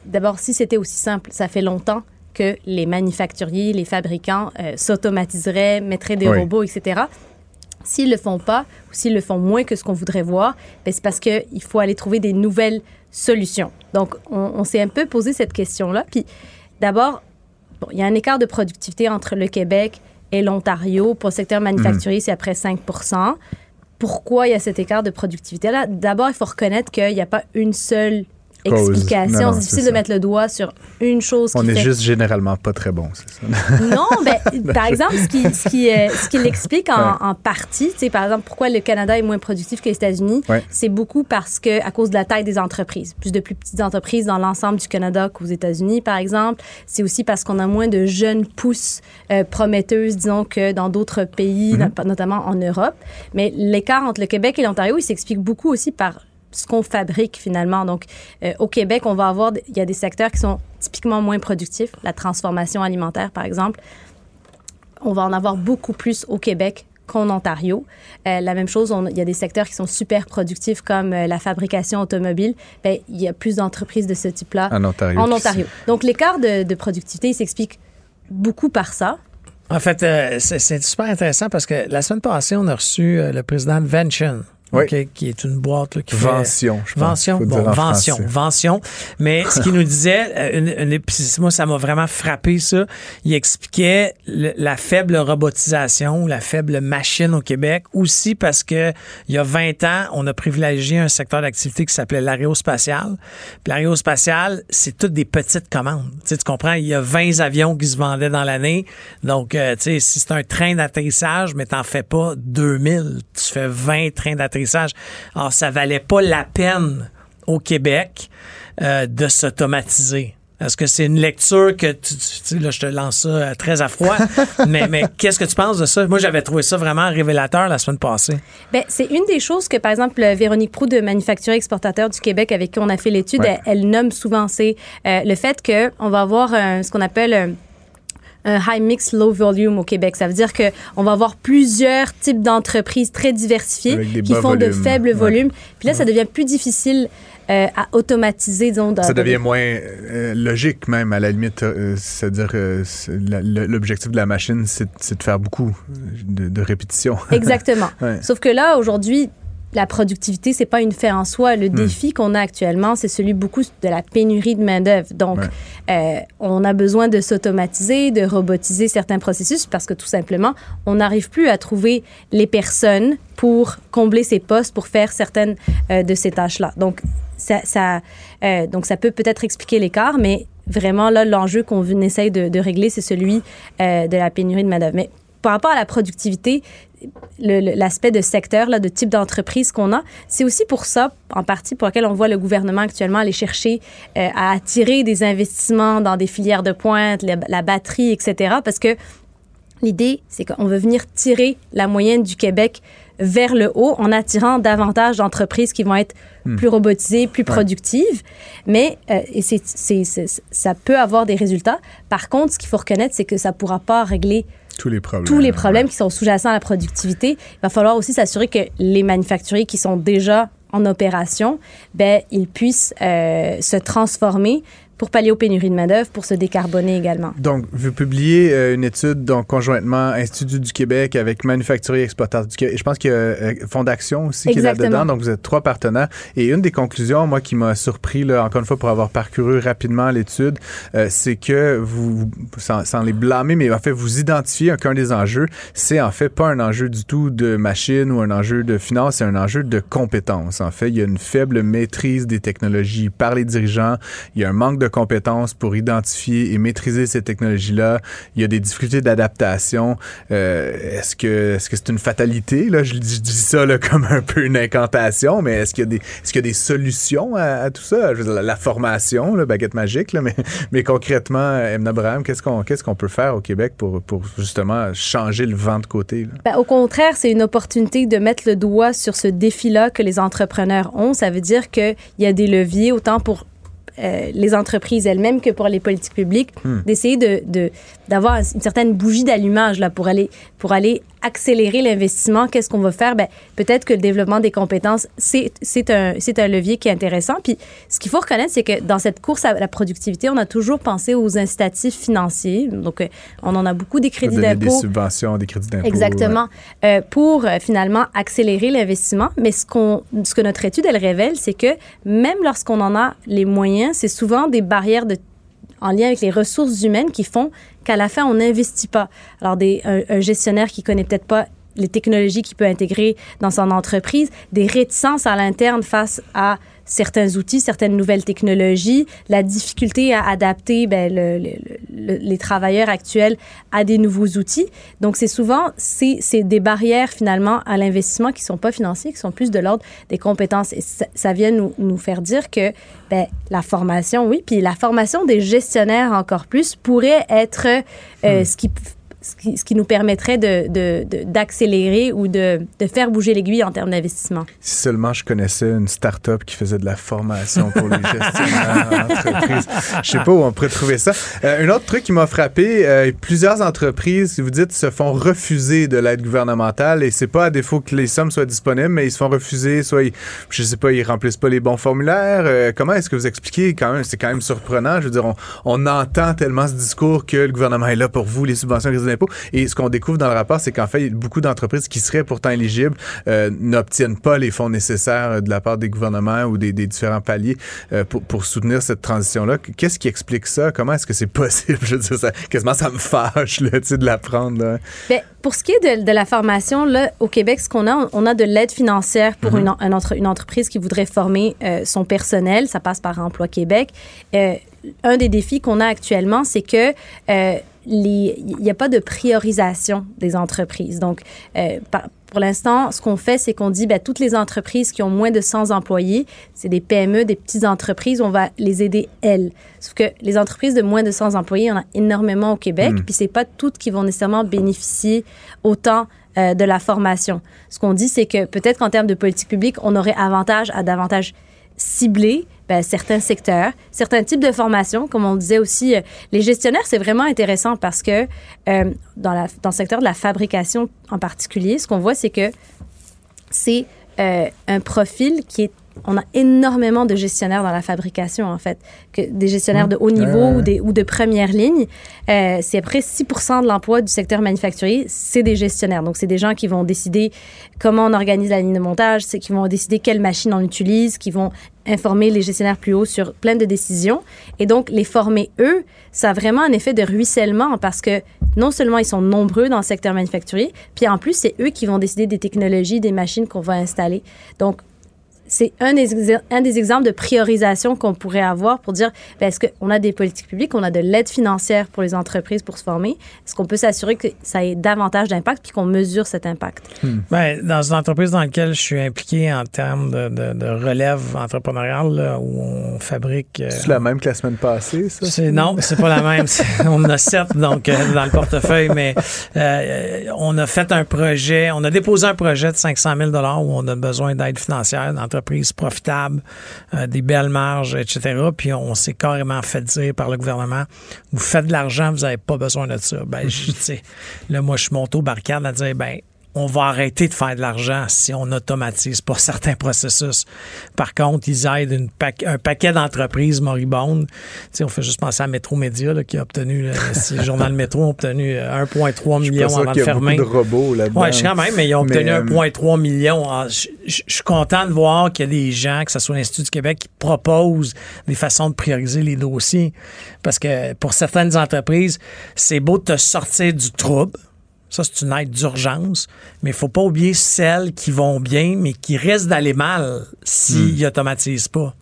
Speaker 5: d'abord, si c'était aussi simple, ça fait longtemps que les manufacturiers, les fabricants euh, s'automatiseraient, mettraient des
Speaker 2: Oui.
Speaker 5: robots, etc. S'ils le font pas ou s'ils le font moins que ce qu'on voudrait voir, ben, c'est parce qu'il faut aller trouver des nouvelles solutions. Donc, on, on s'est un peu posé cette question-là. Puis, d'abord, bon, il y a un écart de productivité entre le Québec et l'Ontario. Pour le secteur manufacturier, c'est à près 5 Pourquoi il y a cet écart de productivité-là? D'abord, il faut reconnaître qu'il n'y a pas une seule
Speaker 2: Cause.
Speaker 5: explication. C'est difficile de mettre le doigt sur une chose
Speaker 2: On est
Speaker 5: fait
Speaker 2: juste généralement pas très bon, c'est ça?
Speaker 5: non, ben, par exemple, ce qui, ce qui, euh, ce qui l'explique en,
Speaker 2: Ouais.
Speaker 5: en partie, tu sais, par exemple, pourquoi le Canada est moins productif que les États-Unis,
Speaker 2: Ouais.
Speaker 5: c'est beaucoup parce que à cause de la taille des entreprises. Plus de plus petites entreprises dans l'ensemble du Canada qu'aux États-Unis, par exemple. C'est aussi parce qu'on a moins de jeunes pousses euh, prometteuses, disons, que dans d'autres pays, not- notamment en Europe. Mais l'écart entre le Québec et l'Ontario, il s'explique beaucoup aussi par ce qu'on fabrique finalement. Donc, euh, au Québec, on va avoir, il y a des secteurs qui sont typiquement moins productifs, la transformation alimentaire, par exemple on va en avoir beaucoup plus au Québec qu'en Ontario. Euh, la même chose, il y a des secteurs qui sont super productifs comme euh, la fabrication automobile. Ben, il y a plus d'entreprises de ce type-là
Speaker 2: en Ontario.
Speaker 5: En Ontario. Donc l'écart de, de productivité, il s'explique beaucoup par ça.
Speaker 3: En fait, euh, c'est super intéressant parce que la semaine passée, on a reçu euh, le président de Vention,
Speaker 2: Oui.
Speaker 3: Qui est une boîte là, qui
Speaker 2: Vention,
Speaker 3: fait...
Speaker 2: je pense.
Speaker 3: Vention, bon, Vention,
Speaker 2: français.
Speaker 3: Vention. Mais ce qu'il nous disait, euh, une, une- moi, ça m'a vraiment frappé, ça. Il expliquait le- la faible robotisation, la faible machine au Québec, aussi parce que il y a 20 ans, on a privilégié un secteur d'activité qui s'appelait l'aérospatial. Puis l'aérospatial, c'est toutes des petites commandes. Tu, sais, tu comprends? Il y a 20 avions qui se vendaient dans l'année. Donc, euh, tu sais, si c'est un train d'atterrissage, mais t'en fais pas 2000, tu fais 20 trains d'atterrissage. Alors, ça valait pas la peine au Québec euh, de s'automatiser. Est-ce que c'est une lecture que tu, tu- là, je te lance ça euh, très à froid, mais, mais qu'est-ce que tu penses de ça? Moi, j'avais trouvé ça vraiment révélateur la semaine passée.
Speaker 5: Ben, c'est une des choses que, par exemple, Véronique Proux de Manufacturier Exportateur du Québec, avec qui on a fait l'étude,
Speaker 2: Ouais.
Speaker 5: elle, elle nomme souvent, c'est euh, le fait qu'on va avoir ce qu'on appelle un, un high mix low volume au Québec. Ça veut dire que on va avoir plusieurs types d'entreprises très diversifiées qui font de faibles
Speaker 2: Ouais.
Speaker 5: volumes. Puis là, ça devient plus difficile euh, à automatiser, disons. dans-
Speaker 2: Ça devient moins euh, logique même, à la limite. euh, C'est-à-dire euh, l'objectif de la machine, c'est c'est de faire beaucoup de, de répétitions.
Speaker 5: Exactement.
Speaker 2: Ouais.
Speaker 5: Sauf que là, aujourd'hui, la productivité, c'est pas une fin en soi.
Speaker 2: Hmm.
Speaker 5: Le défi qu'on a actuellement, c'est celui beaucoup de la pénurie de main-d'œuvre. Donc, euh, on a besoin de s'automatiser, de robotiser certains processus parce que tout simplement, on n'arrive plus à trouver les personnes pour combler ces postes, pour faire certaines euh, de ces tâches-là. Donc, ça, ça, euh, donc, ça peut peut-être expliquer l'écart, mais vraiment, là, l'enjeu qu'on essaye de, de régler, c'est celui de la pénurie de main-d'œuvre. Mais par rapport à la productivité, l'aspect de secteur, là, de type d'entreprise qu'on a, c'est aussi pour ça, en partie, pour lequel on voit le gouvernement actuellement aller chercher euh, à attirer des investissements dans des filières de pointe, la, la batterie, etc. Parce que l'idée, c'est qu'on veut venir tirer la moyenne du Québec vers le haut en attirant davantage d'entreprises qui vont être plus robotisées, plus productives. Mais euh, et c'est- ça peut avoir des résultats. Par contre, ce qu'il faut reconnaître, c'est que ça ne pourra pas régler
Speaker 2: Tous les problèmes.
Speaker 5: qui sont sous-jacents à la productivité. Il va falloir aussi s'assurer que les manufacturiers qui sont déjà en opération, ben, ils puissent euh, se transformer pour pallier aux pénuries de main-d'œuvre, pour se décarboner également.
Speaker 2: Donc, vous publiez euh, une étude donc, conjointement Institut du Québec avec Manufacturier Exploitateurs du Québec. Je pense qu'il y a euh, Fonds d'Action aussi qui est là-dedans. Donc, vous êtes trois partenaires. Et une des conclusions, moi, qui m'a surpris, là, encore une fois, pour avoir parcouru rapidement l'étude, euh, c'est que vous, sans, sans les blâmer, mais en fait, vous identifiez qu'un des enjeux, c'est en fait pas un enjeu du tout de machine ou un enjeu de finance, c'est un enjeu de compétences. En fait, il y a une faible maîtrise des technologies par les dirigeants. Il y a un manque de compétences pour identifier et maîtriser ces technologies-là. Il y a des difficultés d'adaptation. Euh, est-ce que est-ce que c'est une fatalité là? Je, dis- ça comme un peu une incantation, mais est-ce qu'il y a des est-ce qu'il y a des solutions à, tout ça? La, formation, la baguette magique, là, mais mais concrètement, Emna Abraham, qu'est-ce qu'on qu'est-ce qu'on peut faire au Québec pour pour justement changer le vent de côté?
Speaker 5: Ben, au contraire, c'est une opportunité de mettre le doigt sur ce défi-là que les entrepreneurs ont. Ça veut dire qu'il y a des leviers autant pour euh, les entreprises elles-mêmes que pour les politiques publiques, d'essayer de, de- d'avoir une certaine bougie d'allumage là, pour, aller, pour aller accélérer l'investissement. Qu'est-ce qu'on va faire? Ben, peut-être que le développement des compétences, c'est, c'est, un, c'est un levier qui est intéressant. Puis ce qu'il faut reconnaître, c'est que dans cette course à la productivité, on a toujours pensé aux incitatifs financiers. Donc, euh, on en a beaucoup des crédits
Speaker 2: Donner des
Speaker 5: d'impôt.
Speaker 2: subventions, des crédits d'impôt.
Speaker 5: Exactement. Euh, pour euh, finalement accélérer l'investissement. Mais ce, qu'on, ce que notre étude, elle révèle, c'est que même lorsqu'on en a les moyens, c'est souvent des barrières en lien avec les ressources humaines qui font qu'à la fin, on n'investit pas. Alors, des, un, un gestionnaire qui connaît peut-être pas les technologies qu'il peut intégrer dans son entreprise, des réticences à l'interne face à certains outils, certaines nouvelles technologies, la difficulté à adapter ben, le- le- le- les travailleurs actuels à des nouveaux outils. Donc, c'est souvent c'est, c'est des barrières finalement à l'investissement qui sont pas financiers, qui sont plus de l'ordre des compétences. Et ça, ça vient nous, nous faire dire que ben, la formation, oui, puis la formation des gestionnaires encore plus pourrait être euh, ce qui ce qui, nous permettrait d'accélérer de, d'accélérer ou de, de, faire bouger l'aiguille en termes d'investissement.
Speaker 2: Si seulement je connaissais une start-up qui faisait de la formation pour les gestionnaires d'entreprise. Je sais pas où on pourrait trouver ça. Euh, un autre truc qui m'a frappé, euh, plusieurs entreprises, vous dites, se font refuser de l'aide gouvernementale et c'est pas à défaut que les sommes soient disponibles, mais ils se font refuser, soit ils, je sais pas, ils remplissent pas les bons formulaires. Euh, comment est-ce que vous expliquez quand même, c'est quand même surprenant. Je veux dire, on, entend tellement ce discours que le gouvernement est là pour vous, les subventions, Et ce qu'on découvre dans le rapport, c'est qu'en fait, beaucoup d'entreprises qui seraient pourtant éligibles euh, n'obtiennent pas les fonds nécessaires de la part des gouvernements ou des, des différents paliers euh, pour, pour, soutenir cette transition-là. Qu'est-ce qui explique ça? Comment est-ce que c'est possible? Je veux dire, ça, quasiment ça me fâche là, de l'apprendre.
Speaker 5: Bien, pour ce qui est de, de, la formation, là, au Québec, ce qu'on a, on a de l'aide financière pour mm -hmm. une, une, entre, une, entreprise qui voudrait former euh, son personnel. Ça passe par Emploi Québec. Euh, un des défis qu'on a actuellement, c'est que euh, il n'y a pas de priorisation des entreprises. Donc, euh, par, pour l'instant, ce qu'on fait, c'est qu'on dit, ben, toutes les entreprises qui ont moins de 100 employés, c'est des PME, des petites entreprises, on va les aider, elles. Sauf que les entreprises de moins de 100 employés, il y en a énormément au Québec, mmh. puis c'est pas toutes qui vont nécessairement bénéficier autant euh, de la formation. Ce qu'on dit, c'est que peut-être qu'en termes de politique publique, on aurait avantage à davantage cibler ben, certains secteurs, certains types de formations, comme on disait aussi. Euh, les gestionnaires, c'est vraiment intéressant parce que euh, dans, la, dans le secteur de la fabrication en particulier, ce qu'on voit, c'est que c'est euh, un profil qui est on a énormément de gestionnaires dans la fabrication, en fait, que des gestionnaires de haut niveau euh... ou, des, ou de première ligne. Euh, c'est à peu près 6 de l'emploi du secteur manufacturier, c'est des gestionnaires. Donc, c'est des gens qui vont décider comment on organise la ligne de montage, c'est qui vont décider quelle machine on utilise, qui vont informer les gestionnaires plus haut sur plein de décisions. Et donc, les former, eux, ça a vraiment un effet de ruissellement parce que non seulement ils sont nombreux dans le secteur manufacturier, puis en plus, c'est eux qui vont décider des technologies, des machines qu'on va installer. Donc, c'est un des, un des exemples de priorisation qu'on pourrait avoir pour dire ben, est-ce qu'on a des politiques publiques, on a de l'aide financière pour les entreprises pour se former? Est-ce qu'on peut s'assurer que ça ait davantage d'impact puis qu'on mesure cet impact?
Speaker 3: Hmm. ben, Dans une entreprise dans laquelle je suis impliqué en termes de, de, de relève entrepreneuriale, là, où on fabrique.
Speaker 2: Euh, c'est la même que la semaine passée, ça?
Speaker 3: C'est, Non, c'est pas la même. on en a sept donc, euh, dans le portefeuille, mais euh, on a fait un projet, on a déposé un projet de 500 000 où on a besoin d'aide financière entreprises profitables, euh, des belles marges, etc. Puis on s'est carrément fait dire par le gouvernement, vous faites de l'argent, vous n'avez pas besoin de ça. Ben, je là, moi, je suis monté au barricade à dire, ben, on va arrêter de faire de l'argent si on automatise pas certains processus. Par contre, ils aident une pa un paquet d'entreprises moribondes. sais, on fait juste penser à Métro Média là, qui a obtenu, le journal Métro a obtenu 1,3 million avant de fermer.
Speaker 2: De robots là-dedans.
Speaker 3: Oui, quand même, mais ils ont obtenu 1,3 euh... million. Ah, je, suis content de voir qu'il y a des gens, que ce soit l'Institut du Québec, qui proposent des façons de prioriser les dossiers. Parce que pour certaines entreprises, c'est beau de te sortir du trouble ça, c'est une aide d'urgence. Mais il ne faut pas oublier celles qui vont bien, mais qui risquent d'aller mal s'ils hmm. n'automatisent pas.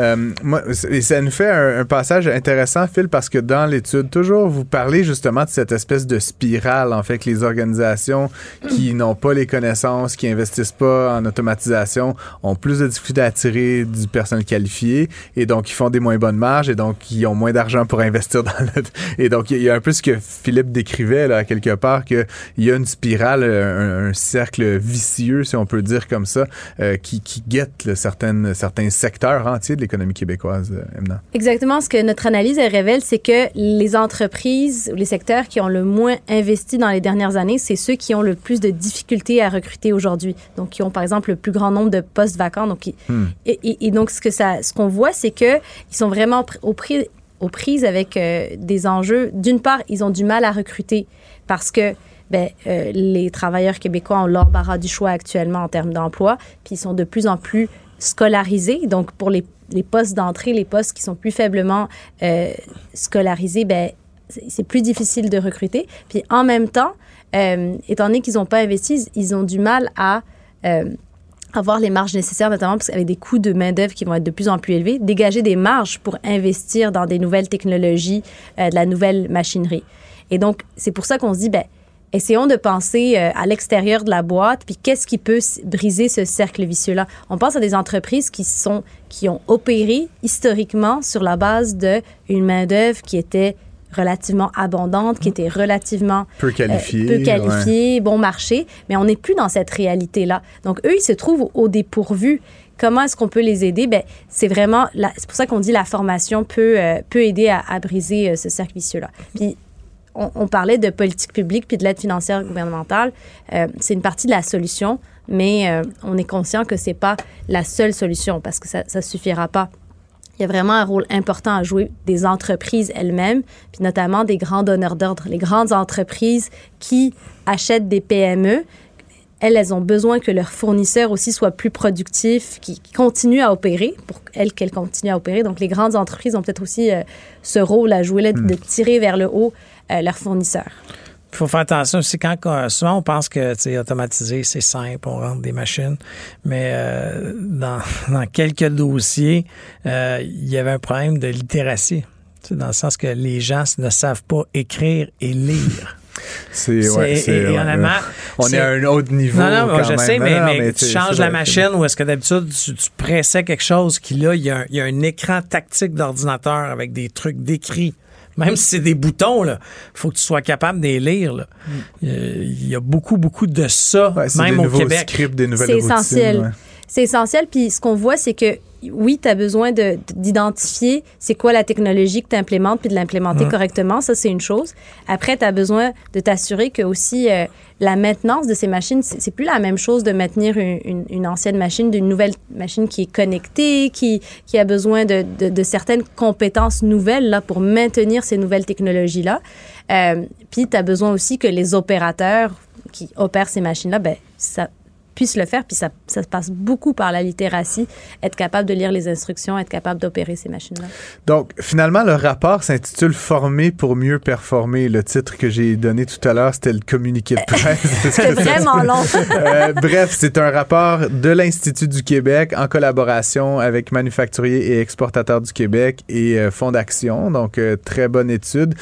Speaker 2: Euh, moi, ça nous fait un, un, passage intéressant, Phil, parce que dans l'étude, toujours, vous parlez justement de cette espèce de spirale, en fait, que les organisations qui n'ont pas les connaissances, qui investissent pas en automatisation, ont plus de difficultés à attirer du personnel qualifié, et donc ils font des moins bonnes marges, et donc ils ont moins d'argent pour investir dans le... Et donc, il y a un peu ce que Philippe décrivait, là, quelque part, que il y a une spirale, un, un, cercle vicieux, si on peut dire comme ça, euh, qui, qui guette là, certaines, certains secteurs entiers de l'économie québécoise, euh, Emna.
Speaker 5: Exactement. Ce que notre analyse elle révèle, c'est que les entreprises, les secteurs qui ont le moins investi dans les dernières années, c'est ceux qui ont le plus de difficultés à recruter aujourd'hui. Donc, qui ont, par exemple, le plus grand nombre de postes vacants. Donc, hmm. et, et, et, donc, ce que ça, ce qu'on voit, c'est que ils sont vraiment au prix aux prises avec euh, des enjeux. D'une part, ils ont du mal à recruter parce que ben, euh, les travailleurs québécois ont l'embarras du choix actuellement en termes d'emploi, puis ils sont de plus en plus scolarisés. Donc, pour les, les postes d'entrée, les postes qui sont plus faiblement euh, scolarisés, ben, c'est plus difficile de recruter. Puis en même temps, euh, étant donné qu'ils n'ont pas investi, ils ont du mal à euh, avoir les marges nécessaires, notamment parce qu'avec des coûts de main-d'œuvre qui vont être de plus en plus élevés, dégager des marges pour investir dans des nouvelles technologies, de la nouvelle machinerie. Et donc, c'est pour ça qu'on se dit, ben, essayons de penser euh, à l'extérieur de la boîte, puis qu'est-ce qui peut briser ce cercle vicieux-là. On pense à des entreprises qui sont qui ont opéré historiquement sur la base d'une main-d'œuvre qui était relativement abondante, qui était relativement
Speaker 2: peu qualifiée,
Speaker 5: peu qualifiée, bon marché, mais on n'est plus dans cette réalité-là. Donc eux, ils se trouvent au dépourvu. Comment est-ce qu'on peut les aider? Ben, c'est vraiment, c'est pour ça qu'on dit la formation peut, peut aider à, à briser ce cercle vicieux-là. Puis on, parlait de politique publique puis de l'aide financière gouvernementale. Euh, c'est une partie de la solution, mais euh, on est conscient que c'est pas la seule solution parce que ça ne suffira pas. Il y a vraiment un rôle important à jouer des entreprises elles-mêmes, puis notamment des grands donneurs d'ordre, les grandes entreprises qui achètent des PME. Elles, elles ont besoin que leurs fournisseurs aussi soient plus productifs, qui, continuent à opérer, pour elles qu'elles continuent à opérer. Donc, les grandes entreprises ont peut-être aussi euh, ce rôle à jouer là, de hmm. tirer vers le haut euh, leurs fournisseurs.
Speaker 3: Il faut faire attention aussi quand souvent on pense que c'est automatisé, c'est simple, on rentre des machines, mais euh, dans, quelques dossiers, euh, il y avait un problème de littératie, dans le sens que les gens ne savent pas écrire et lire.
Speaker 2: C'est, ouais, on est, à un autre niveau.
Speaker 3: Non, non, je sais, mais, tu changes la machine ou est-ce que d'habitude tu, pressais quelque chose qui là, il y, a il y a un écran tactique d'ordinateur avec des trucs décrits même si c'est des boutons, il faut que tu sois capable de les lire. Mm. Il y a beaucoup, beaucoup de ça, même au Québec.
Speaker 5: C'est essentiel. C'est essentiel. Puis ce qu'on voit, c'est que oui, tu as besoin d'identifier c'est quoi la technologie que tu implémentes puis de l'implémenter correctement. Ça, c'est une chose. Après, tu as besoin de t'assurer que aussi euh, la maintenance de ces machines, c'est plus la même chose de maintenir une, ancienne machine d'une nouvelle machine qui est connectée, qui, qui a besoin de, de, certaines compétences nouvelles là, pour maintenir ces nouvelles technologies-là. Euh, puis, tu as besoin aussi que les opérateurs qui opèrent ces machines-là, ben, ça puissent le faire. Puis ça, ça passe beaucoup par la littératie, être capable de lire les instructions, être capable d'opérer ces machines-là.
Speaker 2: Donc, finalement, le rapport s'intitule Former pour mieux performer. Le titre que j'ai donné tout à l'heure, c'était le communiqué de presse.
Speaker 5: c'est vraiment long.
Speaker 2: Euh, bref, c'est un rapport de l'Institut du Québec en collaboration avec Manufacturiers et Exportateurs du Québec et euh, Fonds d'Action. Donc, euh, très bonne étude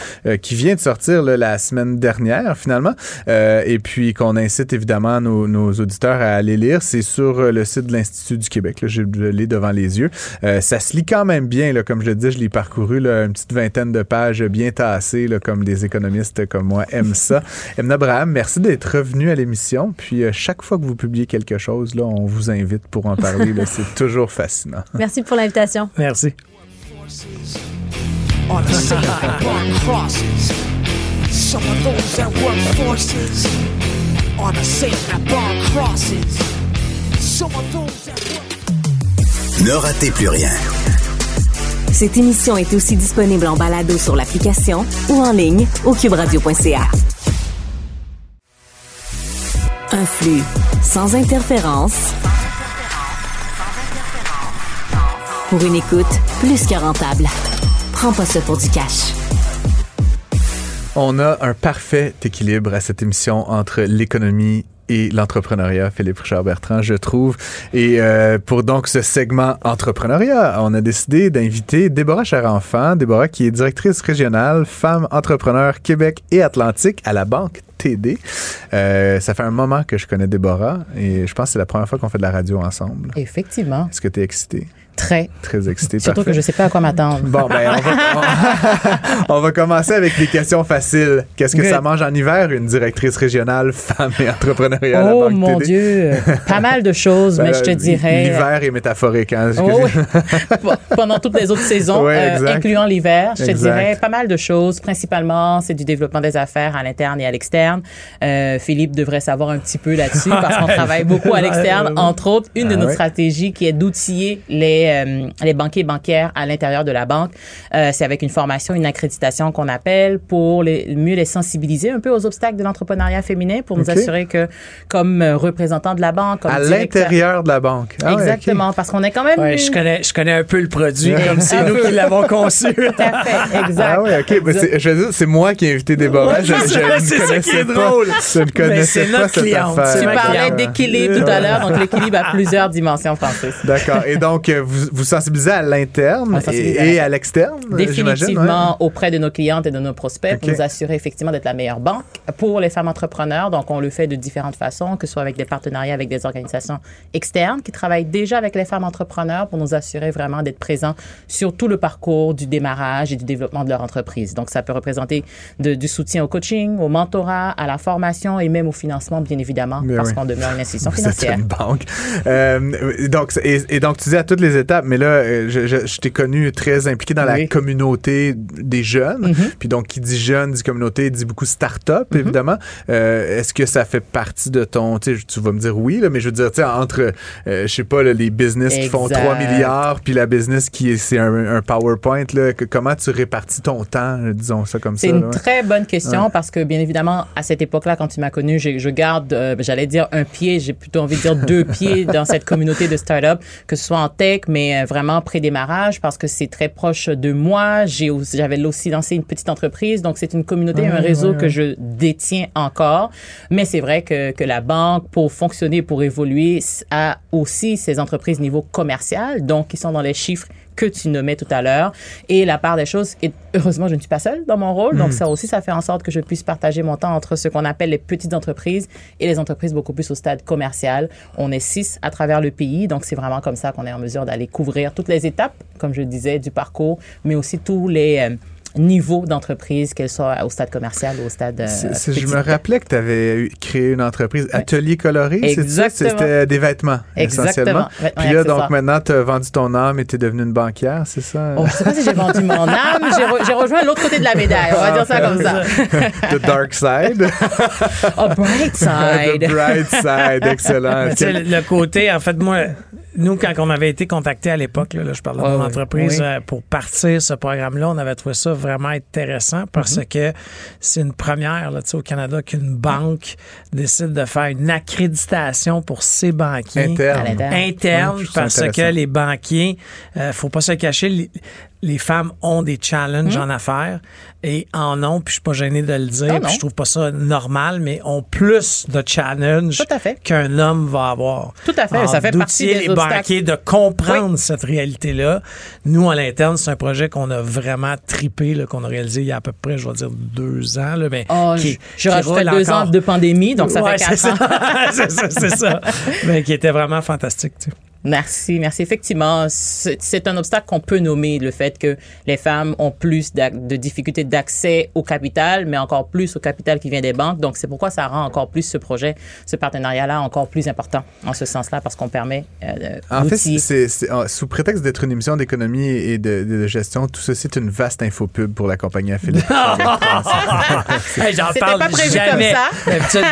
Speaker 2: qui vient de sortir la semaine dernière, finalement. et puis, qu'on incite évidemment nos, nos auditeurs à aller lire. C'est sur euh, le site de l'Institut du Québec. Là, je l'ai devant les yeux. Euh, ça se lit quand même bien. Là, comme je le dis, je l'ai parcouru là, une petite vingtaine de pages bien tassées, là, comme des économistes comme moi aiment ça. Emna Abraham, merci d'être revenu à l'émission. Puis euh, chaque fois que vous publiez quelque chose, là, on vous invite pour en parler. C'est toujours fascinant.
Speaker 5: Merci pour l'invitation.
Speaker 3: Merci.
Speaker 1: Ne ratez plus rien. Cette émission est aussi disponible en balado sur l'application ou en ligne au cuberadio.ca. Un flux sans interférence. Pour une écoute plus que rentable. Prends pas ça pour du cash.
Speaker 2: On a un parfait équilibre à cette émission entre l'économie et l'entrepreneuriat, Philippe Richard-Bertrand, je trouve. Et euh, pour donc ce segment entrepreneuriat, on a décidé d'inviter Déborah Charenfant, Déborah qui est directrice régionale Femmes entrepreneurs Québec et Atlantique à la Banque TD. Euh, ça fait un moment que je connais Déborah et je pense que c'est la première fois qu'on fait de la radio ensemble.
Speaker 4: Effectivement.
Speaker 2: Est-ce que tu es excitée?
Speaker 4: Très.
Speaker 2: Très excité.
Speaker 4: Surtout que je ne sais pas à quoi m'attendre.
Speaker 2: Bon, ben, on va, commencer avec des questions faciles. Qu'est-ce que ça mange en hiver, une directrice régionale, femme et entrepreneuriale
Speaker 4: oh, mon Dieu! Pas mal de choses, mais je te ben, dirais.
Speaker 2: L'hiver est métaphorique. Hein,
Speaker 4: oh, Pendant toutes les autres saisons, euh, incluant l'hiver, je te dirais pas mal de choses. Principalement, c'est du développement des affaires à l'interne et à l'externe. Euh, Philippe devrait savoir un petit peu là-dessus parce qu'on travaille beaucoup à l'externe. Entre autres, une de ah nos stratégies qui est d'outiller les euh, les, banquiers bancaires à l'intérieur de la banque. Euh, c'est avec une formation, une accréditation qu'on appelle pour les, mieux les sensibiliser un peu aux obstacles de l'entrepreneuriat féminin pour nous assurer que, comme euh, représentant de la banque, comme
Speaker 2: à l'intérieur de la banque.
Speaker 4: Ah Exactement, parce qu'on est quand même.
Speaker 3: je connais, je connais un peu le produit, comme c'est nous qui l'avons conçu.
Speaker 4: Tout à fait, exact.
Speaker 2: Ah oui, ok. je veux dire, c'est moi qui ai invité Déborah. je, je,
Speaker 3: c'est ça qui
Speaker 2: connaissais pas. Je ne connaissais pas cette affaire.
Speaker 4: Tu parlais d'équilibre tout à l'heure, donc l'équilibre a plusieurs dimensions, Francis.
Speaker 2: D'accord. Et donc, euh, vous, vous sensibilisez à l'interne et, à l'externe,
Speaker 4: Définitivement auprès de nos clientes et de nos prospects pour nous assurer effectivement d'être la meilleure banque pour les femmes entrepreneurs. Donc, on le fait de différentes façons, que ce soit avec des partenariats avec des organisations externes qui travaillent déjà avec les femmes entrepreneurs pour nous assurer vraiment d'être présents sur tout le parcours du démarrage et du développement de leur entreprise. Donc, ça peut représenter du soutien au coaching, au mentorat, à la formation et même au financement, bien évidemment, parce qu'on demeure une institution financière.
Speaker 2: une banque. Euh, donc, et, donc, tu dis à toutes les étapes, mais là, euh, je, je, t'ai connu très impliqué dans la communauté des jeunes. Mm-hmm. Puis donc, qui dit jeune, dit communauté, dit beaucoup start-up, mm-hmm. évidemment. Euh, est-ce que ça fait partie de ton. Tu vas me dire oui, là, mais je veux dire, tu sais, entre, je sais pas, les business qui font 3 milliards, puis la business qui est, c'est un, PowerPoint, là, comment tu répartis ton temps, disons ça comme
Speaker 4: ça? C'est une très bonne question parce que, bien évidemment, à cette époque-là, quand tu m'as connu, je garde, j'allais dire un pied, j'ai plutôt envie de dire deux pieds dans cette communauté de start-up, que ce soit en tech, mais vraiment pré-démarrage parce que c'est très proche de moi. J'avais aussi lancé une petite entreprise, donc c'est une communauté, un réseau que je détiens encore. Mais c'est vrai que, que la banque, pour fonctionner, pour évoluer, a aussi ses entreprises niveau commercial, donc qui sont dans les chiffres que tu nommais tout à l'heure. Et la part des choses, et heureusement, je ne suis pas seule dans mon rôle. Donc, hmm. ça aussi, ça fait en sorte que je puisse partager mon temps entre ce qu'on appelle les petites entreprises et les entreprises beaucoup plus au stade commercial. On est six à travers le pays. Donc, c'est vraiment comme ça qu'on est en mesure d'aller couvrir toutes les étapes, comme je disais, du parcours, mais aussi tous les... Niveau d'entreprise, qu'elle soit au stade commercial ou au stade. Euh,
Speaker 2: je me rappelais que tu avais créé une entreprise, Atelier Coloré, c'est ça? C'était des vêtements, essentiellement. Puis là, donc maintenant, tu as vendu ton âme et tu es devenue une banquière, c'est ça?
Speaker 4: Oh, je sais pas si j'ai vendu mon âme, j'ai rejoint l'autre côté de la médaille, on va dire ça comme ça.
Speaker 2: The dark side.
Speaker 4: oh, bright side.
Speaker 2: The bright side, excellent.
Speaker 3: le côté, en fait, moi, nous, quand on avait été contacté à l'époque, là, je parle de mon entreprise, euh, pour partir ce programme-là, on avait trouvé ça vraiment intéressant parce mm-hmm. que c'est une première là, au Canada qu'une banque décide de faire une accréditation pour ses banquiers.
Speaker 2: Interne.
Speaker 3: Interne, parce que les banquiers, euh, faut pas se cacher, les femmes ont des challenges hmm. en affaires et en ont, puis je suis pas gêné de le dire, puis je trouve pas ça normal, mais ont plus de challenges qu'un homme va avoir.
Speaker 4: Tout à fait, ça fait partie des
Speaker 3: les banquiers de comprendre cette réalité-là. Nous, à l'interne, c'est un projet qu'on a vraiment tripé, qu'on a réalisé il y a à peu près, je vais dire, deux ans. Là,
Speaker 4: mais oh, qui, je qui deux ans de pandémie, donc ça fait quatre ans.
Speaker 3: c'est ça, c'est ça. mais qui était vraiment fantastique. Tu sais.
Speaker 4: Merci, merci. Effectivement, c'est un obstacle qu'on peut nommer, le fait que les femmes ont plus de difficultés d'accès au capital, mais encore plus au capital qui vient des banques. Donc, c'est pourquoi ça rend encore plus ce projet, ce partenariat-là encore plus important en ce sens-là, parce qu'on permet euh,
Speaker 2: En fait, c'est sous prétexte d'être une émission d'économie et de, gestion, tout ceci est une vaste infopub pour la compagnie affiliée.
Speaker 3: J'en parle pas prévu jamais. Comme
Speaker 2: ça.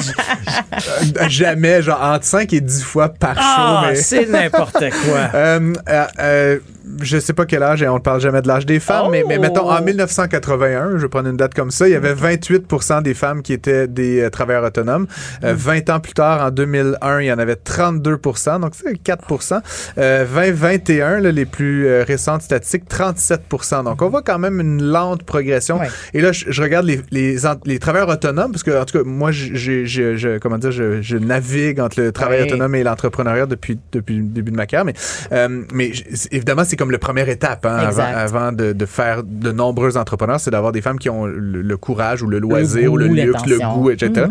Speaker 2: jamais, genre entre 5 et 10 fois par
Speaker 3: ah,
Speaker 2: show. mais...
Speaker 3: c'est n'importe quoi.
Speaker 2: Euh, euh, euh, je sais pas quel âge, et on ne parle jamais de l'âge des femmes, mais, mais, mettons en 1981, je vais prendre une date comme ça, il y avait 28 des femmes qui étaient des travailleurs autonomes. 20 ans plus tard, en 2001, il y en avait 32 donc c'est 4 2021, les plus récentes statistiques, 37% Donc on voit quand même une lente progression. Et là, je, regarde les, les, les, travailleurs autonomes, parce que en tout cas, moi, je, comment dire, je, navigue entre le travail autonome et l'entrepreneuriat depuis, depuis le début de ma carrière. Mais, euh, mais évidemment, c'est comme la première étape hein, avant, de, faire de nombreux entrepreneurs, c'est d'avoir des femmes qui ont le, courage ou le loisir ou le luxe, le goût, etc.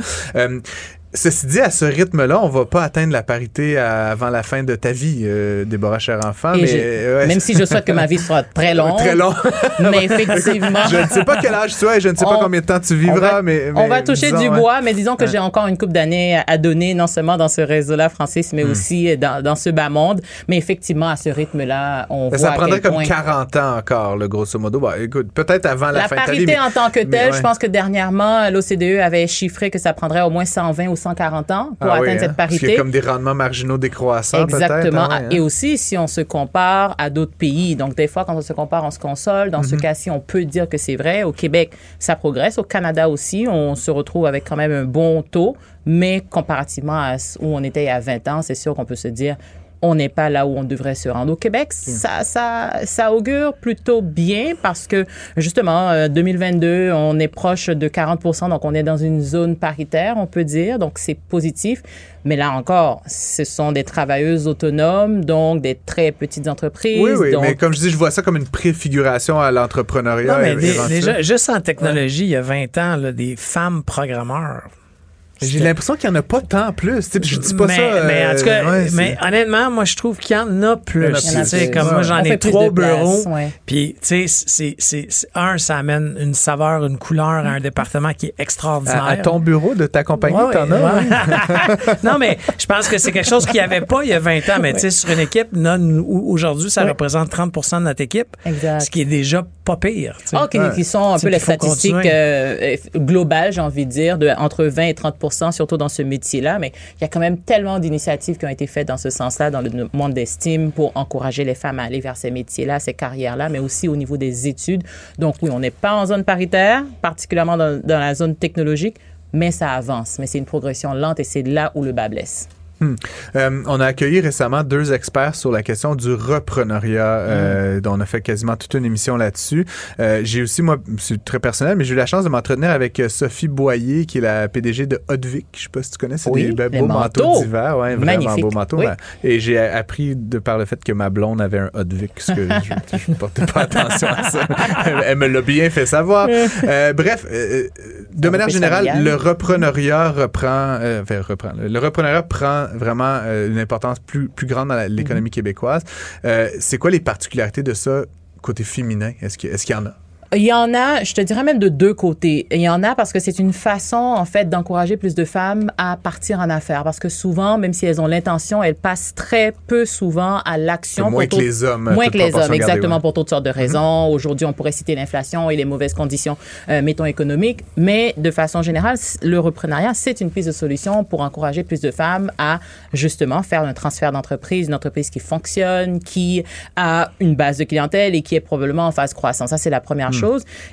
Speaker 2: Ceci dit, à ce rythme-là, on va pas atteindre la parité avant la fin de ta vie, euh, Déborah Cher-Enfant.
Speaker 4: Mais, Même si je souhaite que ma vie soit très longue.
Speaker 2: très long.
Speaker 4: mais effectivement.
Speaker 2: je ne sais pas quel âge tu as et je ne sais pas combien de temps tu vivras. On va, mais,
Speaker 4: on va toucher du bois, mais disons que j'ai encore une coupe d'années à donner, non seulement dans ce réseau-là, Francis, mais hmm. aussi dans, dans, ce bas monde. Mais effectivement, à ce rythme-là, on voit.
Speaker 2: Ça prendrait comme 40 ans encore, le grosso modo. Bah, écoute, peut-être avant la, fin
Speaker 4: de ta vie. La parité en tant que telle, je pense que dernièrement, l'OCDE avait chiffré que ça prendrait au moins 120 ou 140 ans pour ah atteindre cette parité. Hein? Parce
Speaker 2: qu'il y a comme des rendements marginaux décroissants.
Speaker 4: Exactement.
Speaker 2: Hein,
Speaker 4: Et aussi, si on se compare à d'autres pays. Donc, des fois, quand on se compare, on se console. Dans ce mhm. cas-ci, on peut dire que c'est vrai. Au Québec, ça progresse. Au Canada aussi, on se retrouve avec quand même un bon taux. Mais comparativement à où on était il y a 20 ans, c'est sûr qu'on peut se dire on n'est pas là où on devrait se rendre. Au Québec, ça, ça, ça augure plutôt bien parce que justement, 2022, euh, on est proche de 40% donc on est dans une zone paritaire, on peut dire, donc c'est positif. Mais là encore, ce sont des travailleuses autonomes, donc des très petites entreprises.
Speaker 2: Oui, oui,
Speaker 4: donc...
Speaker 2: mais comme je dis, je vois ça comme une préfiguration à l'entrepreneuriat.
Speaker 3: Non, mais déjà, juste en technologie, il y a 20 ans, là, des femmes programmeurs
Speaker 2: j'ai l'impression qu'il n'y en a pas tant plus. je dis pas ça.
Speaker 3: Mais en tout cas, euh, mais honnêtement, moi, je trouve qu'il y en a plus. comme moi, j'en ai trois bureaux. Puis, tu sais, c'est, un, ça amène une saveur, une couleur à un département qui est extraordinaire.
Speaker 2: À, ton bureau de ta compagnie, t'en
Speaker 3: as? non, mais je pense que c'est quelque chose qu'il n'y avait pas il y a 20 ans. Mais tu sais, sur une équipe, aujourd'hui, ça représente 30% de notre équipe. Exact. Ce qui est déjà pas pire.
Speaker 4: Ah, qui, sont un peu les statistiques euh, globales, j'ai envie de dire, de entre 20 et 30 surtout dans ce métier-là. Mais il y a quand même tellement d'initiatives qui ont été faites dans ce sens-là, dans le monde d'estime, pour encourager les femmes à aller vers ces métiers-là, ces carrières-là, mais aussi au niveau des études. Donc oui, on n'est pas en zone paritaire, particulièrement dans, dans la zone technologique, mais ça avance. Mais c'est une progression lente et c'est là où le bas blesse.
Speaker 2: Hmm. Euh, on a accueilli récemment deux experts sur la question du repreneuriat. Euh, hmm. dont on a fait quasiment toute une émission là-dessus. Euh, j'ai aussi, moi, c'est très personnel, mais j'ai eu la chance de m'entretenir avec euh, Sophie Boyer, qui est la PDG de Hotvic. Je sais pas si tu connais, c'est des beaux manteaux, d'hiver. Ouais, vraiment beaux manteaux. Et j'ai appris de par le fait que ma blonde avait un Hotvic, ce que je ne portais pas attention à ça. Elle me l'a bien fait savoir. bref, de manière générale, le repreneuriat reprend, enfin, reprend, le repreneuriat prend vraiment euh, une importance plus, plus grande dans l'économie mhm. québécoise. Euh, c'est quoi les particularités de ça côté féminin? Est-ce qu'il est y en a?
Speaker 4: Il y en a, je te dirais même de deux côtés. Il y en a parce que c'est une façon, en fait, d'encourager plus de femmes à partir en affaires. Parce que souvent, même si elles ont l'intention, elles passent très peu souvent à l'action.
Speaker 2: Moins que les hommes.
Speaker 4: Moins que les hommes, exactement, pour toutes sortes de mhm. raisons. Aujourd'hui, on pourrait citer l'inflation et les mauvaises conditions, euh, mettons, économiques. Mais de façon générale, le reprenariat, c'est une piste de solution pour encourager plus de femmes à, justement, faire un transfert d'entreprise, une entreprise qui fonctionne, qui a une base de clientèle et qui est probablement en phase croissance. Ça, c'est la première chose.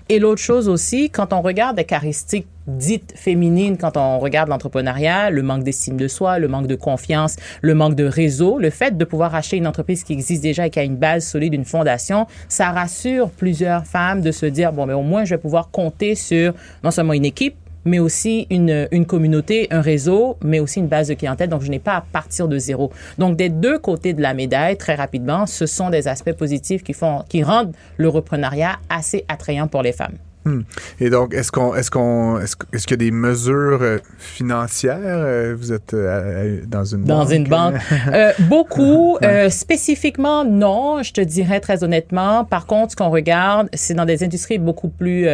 Speaker 4: Et l'autre chose aussi, quand on regarde des caractéristiques dites féminines, quand on regarde l'entrepreneuriat, le manque d'estime de soi, le manque de confiance, le manque de réseau, le fait de pouvoir acheter une entreprise qui existe déjà et qui a une base solide, une fondation, ça rassure plusieurs femmes de se dire, bon, mais au moins, je vais pouvoir compter sur non seulement une équipe, mais aussi une, communauté, un réseau, mais aussi une base de clientèle. Donc, je n'ai pas à partir de zéro. Donc, des deux côtés de la médaille, très rapidement, ce sont des aspects positifs qui font, qui rendent le reprenariat assez attrayant pour les femmes.
Speaker 2: Hmm. Et donc, est-ce qu'on, est-ce qu'on, est-ce, qu'il y a des mesures euh, financières? Euh, Vous êtes euh, dans une
Speaker 4: dans
Speaker 2: banque?
Speaker 4: une banque. beaucoup, spécifiquement non. Je te dirais très honnêtement. Par contre, ce qu'on regarde, c'est dans des industries beaucoup plus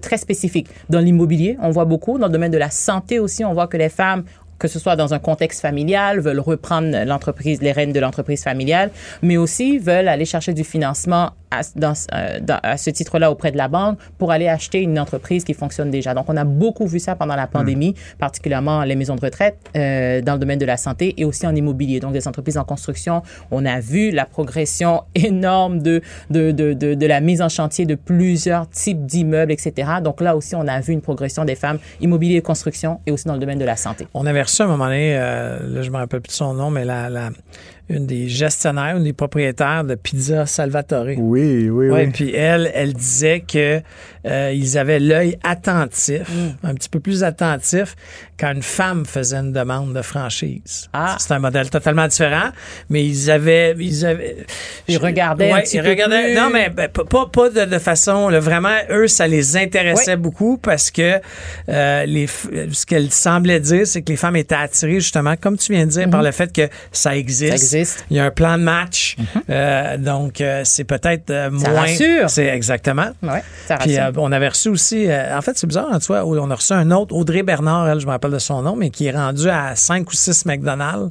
Speaker 4: très spécifiques. Dans l'immobilier, on voit beaucoup. Dans le domaine de la santé aussi, on voit que les femmes que ce soit dans un contexte familial, veulent reprendre l'entreprise, les rênes de l'entreprise familiale, mais aussi veulent aller chercher du financement à, dans, euh, à ce titre-là auprès de la banque pour aller acheter une entreprise qui fonctionne déjà. Donc, on a beaucoup vu ça pendant la pandémie, mm. particulièrement les maisons de retraite euh, dans le domaine de la santé et aussi en immobilier. Donc, des entreprises en construction. On a vu la progression énorme de, de, de, de, de la mise en chantier de plusieurs types d'immeubles, etc. Donc, là aussi, on a vu une progression des femmes immobilier et construction et aussi dans le domaine de la santé.
Speaker 3: On avait reçu à un moment donné, euh, là, je me rappelle plus de son nom, mais la, la une des gestionnaires, une des propriétaires de Pizza Salvatore.
Speaker 2: Oui, oui, oui.
Speaker 3: Puis elle, elle disait que euh, ils avaient l'œil attentif, mm. un petit peu plus attentif quand une femme faisait une demande de franchise. Ah. C'est un modèle totalement différent, mais ils avaient, ils avaient,
Speaker 4: ils regardaient,
Speaker 3: ouais, ils regardaient. Non, mais ben, pas, pas de, façon. vraiment, eux, ça les intéressait beaucoup parce que euh, les, ce qu'elle semblait dire, c'est que les femmes étaient attirées justement, comme tu viens de dire, par mm-hmm. le fait que ça existe. Ça
Speaker 4: existe.
Speaker 3: Il y a un plan de match, mm-hmm. euh, donc euh, c'est peut-être euh, moins.
Speaker 4: Rassure.
Speaker 3: C'est exactement.
Speaker 4: Ouais, ça.
Speaker 3: Puis on avait reçu aussi, en fait, c'est bizarre, hein, tu vois, on a reçu un autre, Audrey Bernard, elle, je me rappelle de son nom, mais qui est rendu à 5 ou 6 McDonald's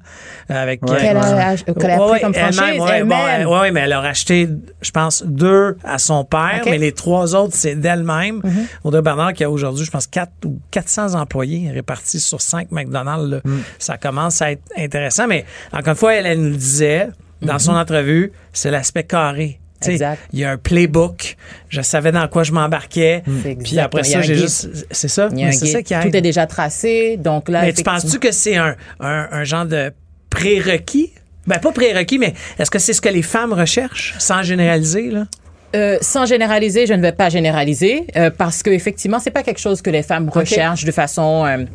Speaker 3: avec.
Speaker 4: Ouais. Qu'elle a, qu a pris comme franchise.
Speaker 3: Oui, mais elle a racheté, je pense, deux à son père, mais les trois autres, c'est d'elle-même. Mm -hmm. Audrey Bernard qui a aujourd'hui, je pense, 4 ou 400 employés répartis sur 5 McDonald's. Mm. Ça commence à être intéressant, mais encore une fois, elle, elle nous disait dans son mhm. entrevue, c'est l'aspect carré. Il y a un playbook. Je savais dans quoi je m'embarquais. Puis après ça, j'ai juste. C'est ça?
Speaker 4: C'est ça qui
Speaker 3: Tout
Speaker 4: est déjà tracé. Donc là.
Speaker 3: Mais tu penses-tu que c'est un, un, un, genre de prérequis? Ben, pas prérequis, mais est-ce que c'est ce que les femmes recherchent, sans généraliser, là?
Speaker 4: Euh, sans généraliser, je ne vais pas généraliser euh, parce que effectivement, c'est pas quelque chose que les femmes recherchent de façon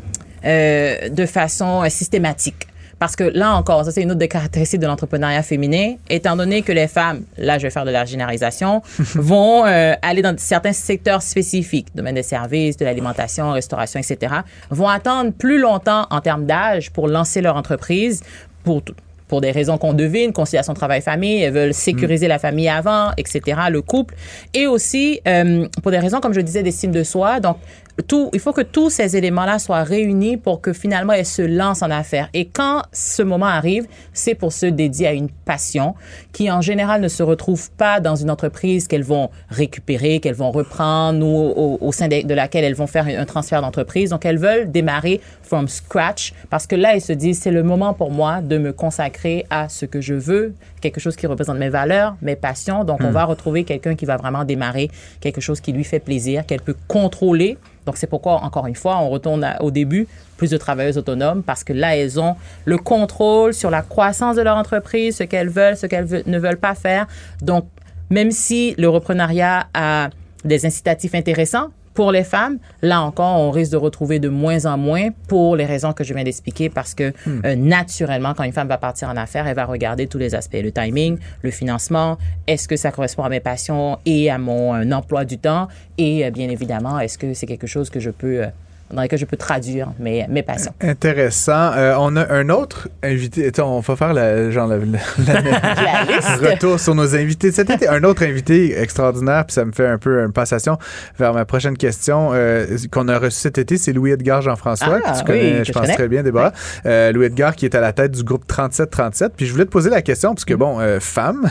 Speaker 4: euh, de façon systématique. Parce que là encore, ça c'est une autre des caractéristiques de l'entrepreneuriat féminin, étant donné que les femmes, là je vais faire de la généralisation, vont aller dans certains secteurs spécifiques, domaine des services, de l'alimentation, restauration, etc., vont attendre plus longtemps en termes d'âge pour lancer leur entreprise pour pour des raisons qu'on devine, conciliation travail-famille, elles veulent sécuriser la famille avant, etc., le couple, et aussi euh, pour des raisons, comme je disais, d'estime de soi. Donc, tout, il faut que tous ces éléments-là soient réunis pour que finalement elles se lancent en affaires. Et quand ce moment arrive, c'est pour se dédier à une passion qui en général ne se retrouve pas dans une entreprise qu'elles vont récupérer, qu'elles vont reprendre ou au, sein de, laquelle elles vont faire un transfert d'entreprise. Donc elles veulent démarrer from scratch parce que là elles se disent c'est le moment pour moi de me consacrer à ce que je veux, quelque chose qui représente mes valeurs, mes passions. Donc on hmm. va retrouver quelqu'un qui va vraiment démarrer quelque chose qui lui fait plaisir, qu'elle peut contrôler donc, c'est pourquoi, encore une fois, on retourne au début, plus de travailleuses autonomes, parce que là, elles ont le contrôle sur la croissance de leur entreprise, ce qu'elles veulent, ce qu'elles ne veulent pas faire. Donc, même si le reprenariat a des incitatifs intéressants, pour les femmes, là encore, on risque de retrouver de moins en moins pour les raisons que je viens d'expliquer parce que hmm. euh, naturellement, quand une femme va partir en affaires, elle va regarder tous les aspects, le timing, le financement, est-ce que ça correspond à mes passions et à mon euh, emploi du temps et euh, bien évidemment, est-ce que c'est quelque chose que je peux dans lesquels je peux traduire mes, mes passions.
Speaker 2: Intéressant. Euh, on a un autre invité. On va faire la, genre la, retour sur nos invités. C'était un autre invité extraordinaire, puis ça me fait un peu une passation vers ma prochaine question euh, qu'on a reçue cet été. C'est Louis-Edgar Jean-François, que tu connais, je pense, très bien, Déborah. Euh, Louis-Edgar qui est à la tête du groupe 3737. Puis je voulais te poser la question, parce que, mm-hmm. bon, femme,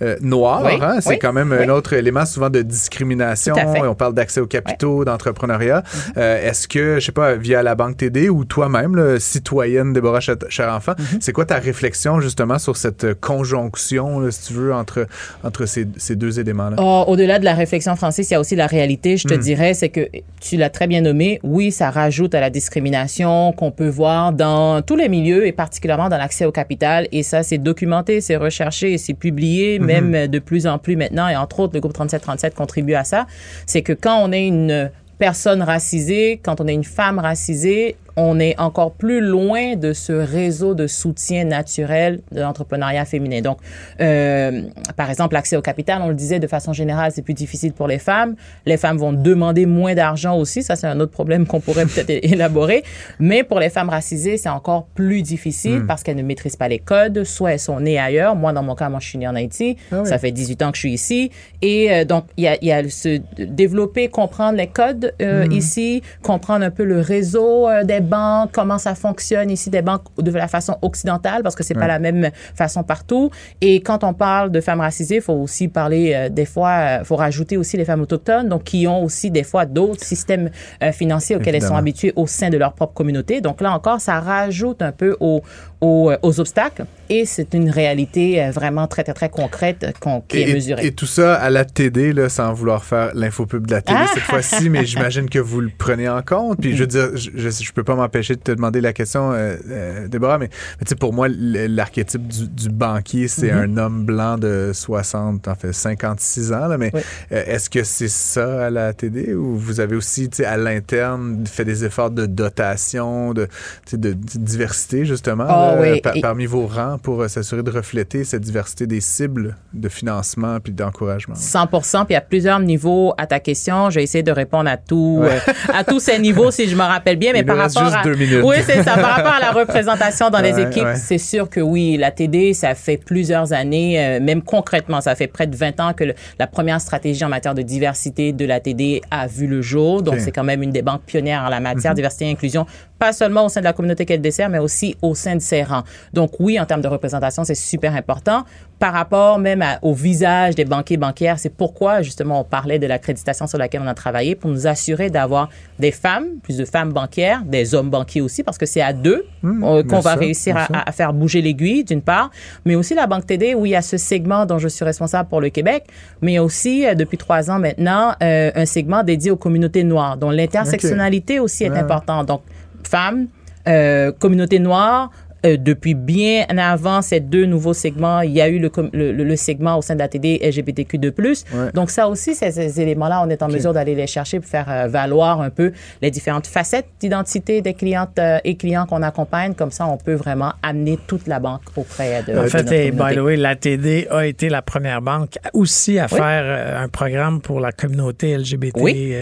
Speaker 2: mm-hmm. noire, hein, c'est quand même un autre élément souvent de discrimination. On parle d'accès aux capitaux, d'entrepreneuriat. Mm-hmm. Est-ce que je sais pas, via la Banque TD ou toi-même, citoyenne Déborah Cher Enfant, mhm. c'est quoi ta réflexion justement sur cette conjonction, si tu veux, entre, entre ces, ces deux éléments-là?
Speaker 4: Oh, au-delà de la réflexion française, il y a aussi la réalité, je te hmm. dirais, c'est que tu l'as très bien nommé, oui, ça rajoute à la discrimination qu'on peut voir dans tous les milieux et particulièrement dans l'accès au capital. Et ça, c'est documenté, c'est recherché, c'est publié, hmm. même de plus en plus maintenant. Et entre autres, le groupe 3737 contribue à ça. C'est que quand on est une personne racisée, quand on est une femme racisée, on est encore plus loin de ce réseau de soutien naturel de l'entrepreneuriat féminin. Donc, euh, par exemple, l'accès au capital, on le disait de façon générale, c'est plus difficile pour les femmes. Les femmes vont demander moins d'argent aussi. Ça, c'est un autre problème qu'on pourrait peut-être élaborer. Mais pour les femmes racisées, c'est encore plus difficile hmm. parce qu'elles ne maîtrisent pas les codes. Soit elles sont nées ailleurs. Moi, dans mon cas, moi, je suis née en Haïti. Ah Ça fait 18 ans que je suis ici. Et euh, donc, il y a, y a se développer, comprendre les codes euh, hmm. ici, comprendre un peu le réseau des banques, comment ça fonctionne ici des banques de la façon occidentale, parce que c'est pas la même façon partout. Et quand on parle de femmes racisées, il faut aussi parler euh, des fois, il faut rajouter aussi les femmes autochtones, donc qui ont aussi des fois d'autres systèmes euh, financiers auxquels elles sont habituées au sein de leur propre communauté. Donc là encore, ça rajoute un peu au, aux, aux obstacles et c'est une réalité euh, vraiment très, très, très concrète qu'on, qui est mesurée.
Speaker 2: Et tout ça à la TD, là, sans vouloir faire l'infopub de la télé cette ah! fois-ci, mais j'imagine que vous le prenez en compte. Puis je veux dire, je, je, peux pas m'empêcher de te demander la question, euh, euh Déborah, mais, tu sais, pour moi, l'archétype du, du, banquier, c'est mm-hmm. un homme blanc de 60, en fait 56 ans, là, mais euh, est-ce que c'est ça à la TD ou vous avez aussi, tu sais, à l'interne, fait des efforts de dotation, de, de, de diversité, justement?
Speaker 4: Ah, oui.
Speaker 2: parmi vos rangs pour euh, s'assurer de refléter cette diversité des cibles de financement puis d'encouragement.
Speaker 4: 100% puis a plusieurs niveaux à ta question. Je vais essayer de répondre à tout, euh, à tous ces niveaux si je me rappelle bien, mais par rapport à oui, c'est ça. Par rapport à la représentation dans les équipes, c'est sûr que oui, la TD, ça fait plusieurs années, euh, même concrètement, ça fait près de 20 ans que la première stratégie en matière de diversité de la TD a vu le jour. Donc c'est quand même une des banques pionnières en la matière, mm-hmm. diversité et inclusion, pas seulement au sein de la communauté qu'elle dessert, mais aussi au sein de ses rangs. Donc oui, en termes de représentation, c'est super important. Par rapport même au visage des banquiers banquières, c'est pourquoi justement on parlait de l'accréditation sur laquelle on a travaillé pour nous assurer d'avoir des femmes, plus de femmes banquières, des hommes banquiers aussi, parce que c'est à deux mmh, euh, qu'on va réussir à, faire bouger l'aiguille, d'une part, mais aussi la Banque TD où il y a ce segment dont je suis responsable pour le Québec, mais aussi euh, depuis trois ans maintenant euh, un segment dédié aux communautés noires, dont l'intersectionnalité aussi est importante. Donc femmes, euh, communauté noire, euh, depuis bien avant ces deux nouveaux segments, il y a eu le, le, segment au sein de la TD LGBTQ2+. Donc ça aussi, ces, éléments-là, on est en mesure d'aller les chercher pour faire euh, valoir un peu les différentes facettes d'identité des clientes euh, et clients qu'on accompagne. Comme ça, on peut vraiment amener toute la banque auprès de
Speaker 3: En fait, et by the way, la TD a été la première banque aussi à faire un programme pour la communauté LGBT. Oui.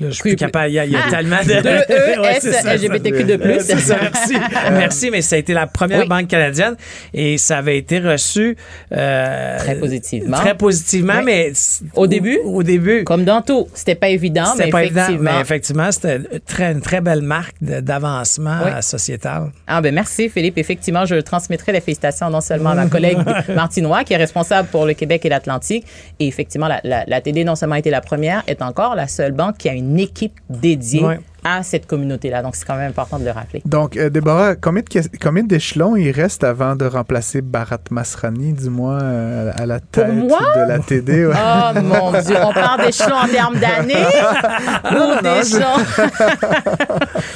Speaker 3: je suis plus capable. Il y a, ah. tellement de...
Speaker 4: E LGBTQ2+.
Speaker 3: merci. merci, mais ça a été la première banque canadienne et ça avait été reçu
Speaker 4: euh, très positivement.
Speaker 3: Très positivement, mais
Speaker 4: au début,
Speaker 3: au, début,
Speaker 4: comme dans tout, c'était pas évident, mais pas effectivement, évident,
Speaker 3: mais effectivement, c'était très, une très belle marque d'avancement sociétal.
Speaker 4: Ah ben merci Philippe. Effectivement, je transmettrai les félicitations non seulement à ma collègue Martinois qui est responsable pour le Québec et l'Atlantique, et effectivement la, la, TD non seulement a été la première, est encore la seule banque qui a une équipe dédiée à cette communauté-là. Donc, c'est quand même important de le rappeler.
Speaker 2: Donc, euh, Déborah, combien, combien d'échelons il reste avant de remplacer Barat Masrani, dis-moi, euh, à la tête de la TD?
Speaker 4: Oh mon Dieu, on parle d'échelons en termes d'années? Ou d'échelons?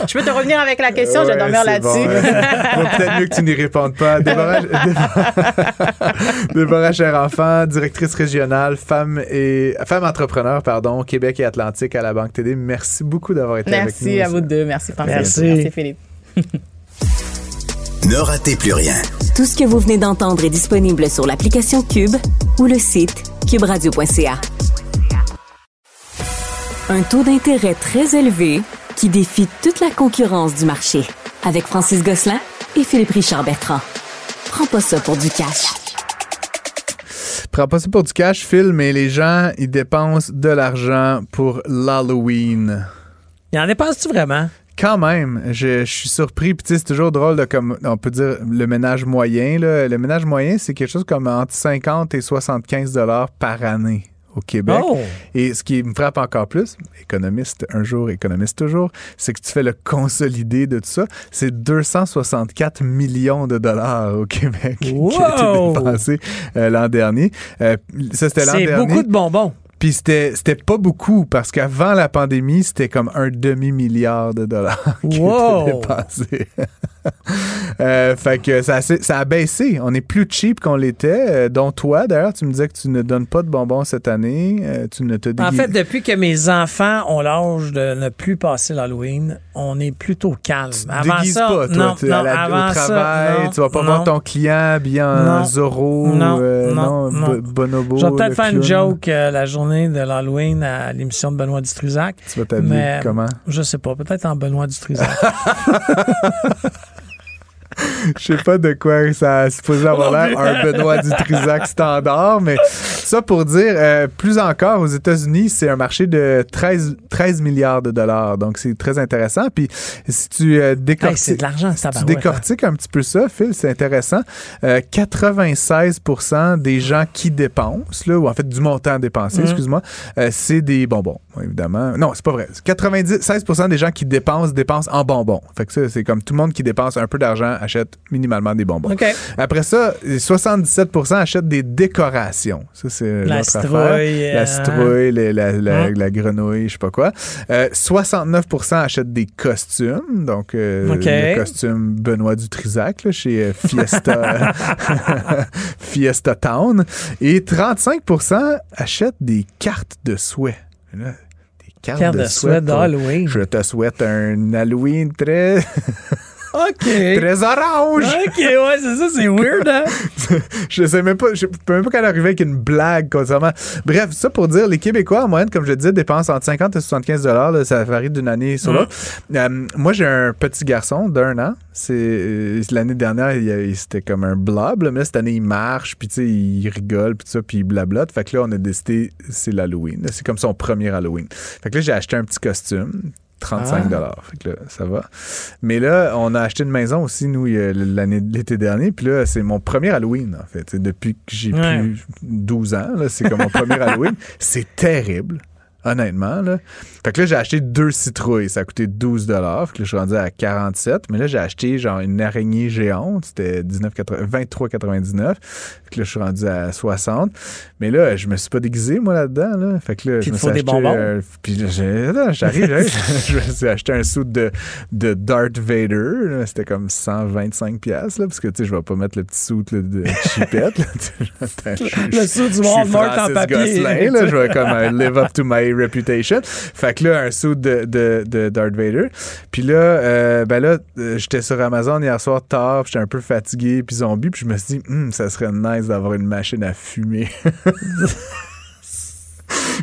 Speaker 4: je peux te revenir avec la question, je vais dormir là-dessus.
Speaker 2: Peut-être mieux que tu n'y répondes pas. Déborah, Déborah, Cher-Enfant, directrice régionale, femme, et, femme entrepreneur, pardon, Québec et Atlantique à la Banque TD. Merci beaucoup d'avoir été avec
Speaker 4: Merci à vous deux. Merci Francis. Merci, Philippe.
Speaker 1: ne ratez plus rien. Tout ce que vous venez d'entendre est disponible sur l'application Cube ou le site cuberadio.ca. Un taux d'intérêt très élevé qui défie toute la concurrence du marché. Avec Francis Gosselin et Philippe Richard Bertrand. Prends pas ça pour du cash.
Speaker 2: Prends pas ça pour du cash, Phil, mais les gens, ils dépensent de l'argent pour l'Halloween.
Speaker 3: Il en dépenses-tu vraiment?
Speaker 2: Quand même, je, suis surpris. Puis c'est toujours drôle de comme on peut dire le ménage moyen. Le ménage moyen, c'est quelque chose comme entre 50 et 75 dollars par année au Québec. Oh! Et ce qui me frappe encore plus, économiste un jour, économiste toujours, c'est que tu fais le consolidé de tout ça. C'est 264 millions de dollars au Québec qui ont été dépensés euh, l'an dernier. Euh, ça, c'était l'an dernier.
Speaker 3: C'est beaucoup de bonbons.
Speaker 2: Puis c'était, c'était pas beaucoup parce qu'avant la pandémie, c'était comme un demi-milliard de dollars qui wow. étaient dépensés. Euh, fait que ça, ça, a baissé. On est plus cheap qu'on l'était. Euh, dont toi, d'ailleurs, tu me disais que tu ne donnes pas de bonbons cette année. Euh, tu ne te
Speaker 3: En fait, depuis que mes enfants ont l'âge de ne plus passer l'Halloween, on est plutôt calme.
Speaker 2: Tu avant ça, pas, toi, non, tu, non, avant au travail, ça, tu vas pas voir ton client bien Zorro, non, non, Bonobo.
Speaker 3: Je vais peut-être faire une joke la journée de l'Halloween à l'émission de Benoît Dutrisac.
Speaker 2: Tu vas t'habiller comment?
Speaker 3: Je sais pas, peut-être en Benoît Dutrisac.
Speaker 2: Je sais pas de quoi ça a supposé avoir l'air un Benoît Dutrisac standard, mais ça pour dire, euh, plus encore, aux États-Unis, c'est un marché de 13, 13 milliards de dollars. Donc, c'est très intéressant. Puis, si tu euh, décortiques, tu décortiques un petit peu ça, Phil, c'est intéressant. 96% euh, des gens qui dépensent, là, ou en fait du montant dépensé, mm. excuse-moi, c'est des bonbons, évidemment. Non, c'est pas vrai. 96% des gens qui dépensent, dépensent en bonbons. Fait que ça, c'est comme tout le monde qui dépense un peu d'argent achète minimalement des bonbons. Après ça, 77% achètent des décorations. Ça, c'est
Speaker 3: la citrouille.
Speaker 2: La citrouille, la, hein? la, grenouille, je sais pas quoi. 69% euh, achètent des costumes. Donc, euh, le costume Benoît Dutrisac là, chez euh, Fiesta, Fiesta Town. Et 35 achètent des cartes de souhait. des cartes, de, souhait d'Halloween. Je te souhaite un Halloween très...
Speaker 3: OK.
Speaker 2: Très orange.
Speaker 3: OK, ouais, c'est ça, c'est weird, hein?
Speaker 2: je sais même pas, je peux même pas qu'elle arriver avec une blague concernant. Bref, ça pour dire, les Québécois, en moyenne, comme je le disais, dépensent entre 50 et 75 dollars. Ça varie d'une année sur l'autre. Euh, moi, j'ai un petit garçon d'un an. C'est euh, l'année dernière, c'était comme un blob, mais cette année, il marche, puis tu sais, il rigole, puis ça, puis il blablote. Fait que là, on a décidé, c'est l'Halloween. C'est comme son premier Halloween. Fait que là, j'ai acheté un petit costume 35 ah. dollars. Fait que ça va. Mais là, on a acheté une maison aussi, nous, l'année l'été dernier. Puis là, c'est mon premier Halloween, en fait. depuis que j'ai plus 12 ans, c'est comme mon premier Halloween. C'est terrible. honnêtement. Là. Fait que là, j'ai acheté deux citrouilles. Ça a coûté 12 Fait que là, je suis rendu à 47. Mais là, j'ai acheté genre une araignée géante. C'était 23,99. Fait que là, je suis rendu à 60. Mais là, je me suis pas déguisé, moi, là-dedans. Là. Fait que là, je me suis acheté... Des bonbons? Euh, puis j'arrive, je me suis acheté un suit de, de Darth Vader. C'était comme 125 pièces parce que, tu sais, je vais pas mettre le petit suit de chipette.
Speaker 3: le suit du Walmart en papier.
Speaker 2: Gosselin, là, je vais comme euh, live up to my reputation. Fait que là, un saut de, de, de Darth Vader. Puis là, euh, ben là, euh, j'étais sur Amazon hier soir tard, j'étais un peu fatigué, puis zombie, puis je me suis dit, hm, ça serait nice d'avoir une machine à fumer.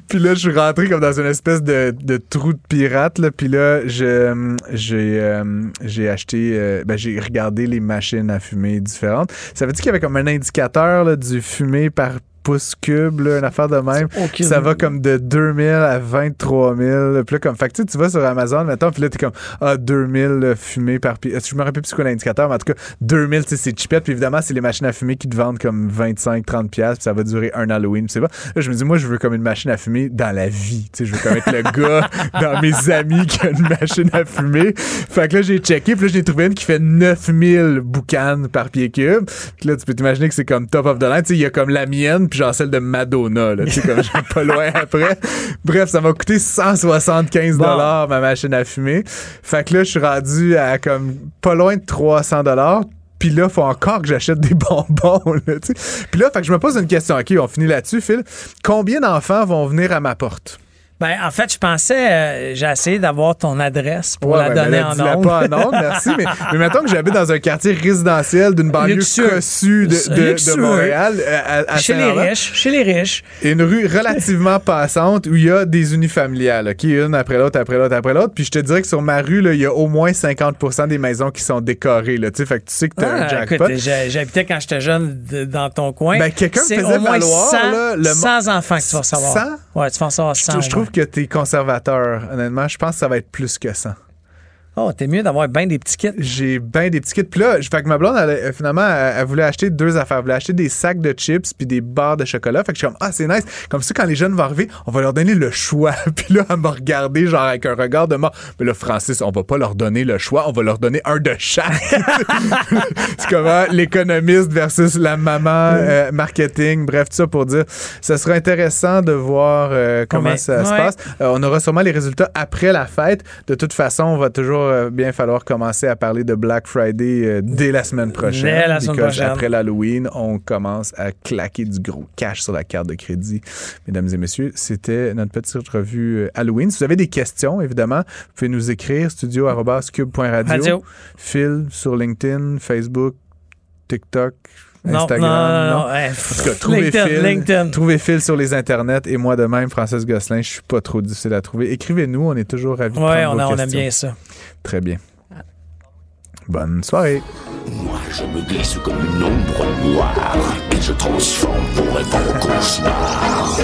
Speaker 2: puis là, je suis rentré comme dans une espèce de, de trou de pirate. Là. Puis là, euh, j'ai acheté, ben, j'ai regardé les machines à fumer différentes. Ça veut dire qu'il y avait comme un indicateur du fumé par pouces cubes, là, une affaire de même. Ça va comme de 2000 à 23 000. Puis là, comme, fait que, tu vas sur Amazon, maintenant, puis là, t'es comme, ah, 2000 fumées par pied. Je me rappelle plus quoi l'indicateur, mais en tout cas, 2000, c'est chipette. Puis évidemment, c'est les machines à fumer qui te vendent comme 25, 30 pièces puis ça va durer un Halloween. c'est pas. Là, je me dis, moi, je veux comme une machine à fumer dans la vie. Tu sais, je veux comme être le gars dans mes amis qui a une machine à fumer. Fait que là, j'ai checké, puis là, j'ai trouvé une qui fait 9000 boucanes par pied cube. Puis là, tu peux t'imaginer que c'est comme top of the line. Tu sais, il y a comme la mienne, puis genre celle de Madonna, là, tu sais, comme j'ai pas loin après. Bref, ça m'a coûté 175 dollars ma machine à fumer. Fait que là, je suis rendu à comme pas loin de 300 dollars. Puis là, faut encore que j'achète des bonbons. Là, Puis là, fait que je me pose une question. OK, on finit là-dessus, Phil. Combien d'enfants vont venir à ma porte?
Speaker 3: Ben, en fait, je pensais, euh, j'ai essayé d'avoir ton adresse pour la ben, donner en ondes.
Speaker 2: pas en ondes, merci. Mais, mais mettons que j'habite dans un quartier résidentiel d'une banlieue cossue de, de, Montréal. Euh, à,
Speaker 3: chez les riches, chez les riches.
Speaker 2: Une rue relativement passante où il y a des unifamiliales, OK? Une après l'autre, après l'autre, après l'autre. Puis je te dirais que sur ma rue, il y a au moins 50% des maisons qui sont décorées, là. Tu sais, fait que tu sais que t'as un ah, jackpot.
Speaker 3: J'habitais quand j'étais jeune dans ton coin.
Speaker 2: Ben, quelqu'un faisait au moins valoir,
Speaker 3: 100, là, le 100 enfants que tu vas savoir. 100? Ouais, tu vas savoir 100.
Speaker 2: Je, je trouve que t'es conservateur, honnêtement. Je pense que ça va être plus que ça.
Speaker 3: Oh, t'es mieux d'avoir bien des petits kits.
Speaker 2: J'ai bien des petits kits. Puis là, fait que ma blonde, elle, finalement, elle, voulait acheter deux affaires. Elle voulait acheter des sacs de chips puis des barres de chocolat. Fait que je suis comme, ah, c'est nice. Comme ça, quand les jeunes vont arriver, on va leur donner le choix. puis là, elle m'a regardé, genre, avec un regard de mort. Mais là, Francis, on va pas leur donner le choix. On va leur donner un de chaque. c'est comment l'économiste versus la maman euh, marketing. Bref, tout ça pour dire, ça sera intéressant de voir euh, comment ça se passe. Euh, on aura sûrement les résultats après la fête. De toute façon, on va toujours bien falloir commencer à parler de Black Friday euh, dès la semaine prochaine.
Speaker 3: Dès la semaine prochaine.
Speaker 2: Après l'Halloween, on commence à claquer du gros cash sur la carte de crédit. Mesdames et messieurs, c'était notre petite revue euh, Halloween. Si vous avez des questions, évidemment, vous pouvez nous écrire studio.cube.radio. Phil sur LinkedIn, Facebook, TikTok. Instagram.
Speaker 3: Non, non, non.
Speaker 2: En tout cas, trouvez Phil, trouvez Phil sur les internets et moi de même, Francis Gosselin, je suis pas trop difficile à trouver. Écrivez-nous, on est toujours ravis
Speaker 3: ouais,
Speaker 2: de
Speaker 3: prendre
Speaker 2: on,
Speaker 3: on aime bien ça.
Speaker 2: Très bien. Bonne soirée.
Speaker 6: Moi, je me glisse comme une ombre noire et je transforme vos rêves en cauchemars.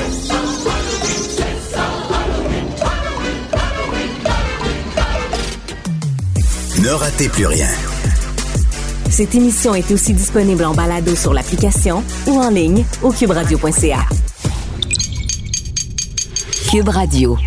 Speaker 7: Ne ratez plus rien.
Speaker 1: Cette émission est aussi disponible en balado sur l'application ou en ligne au cuberadio.ca. Cube Radio.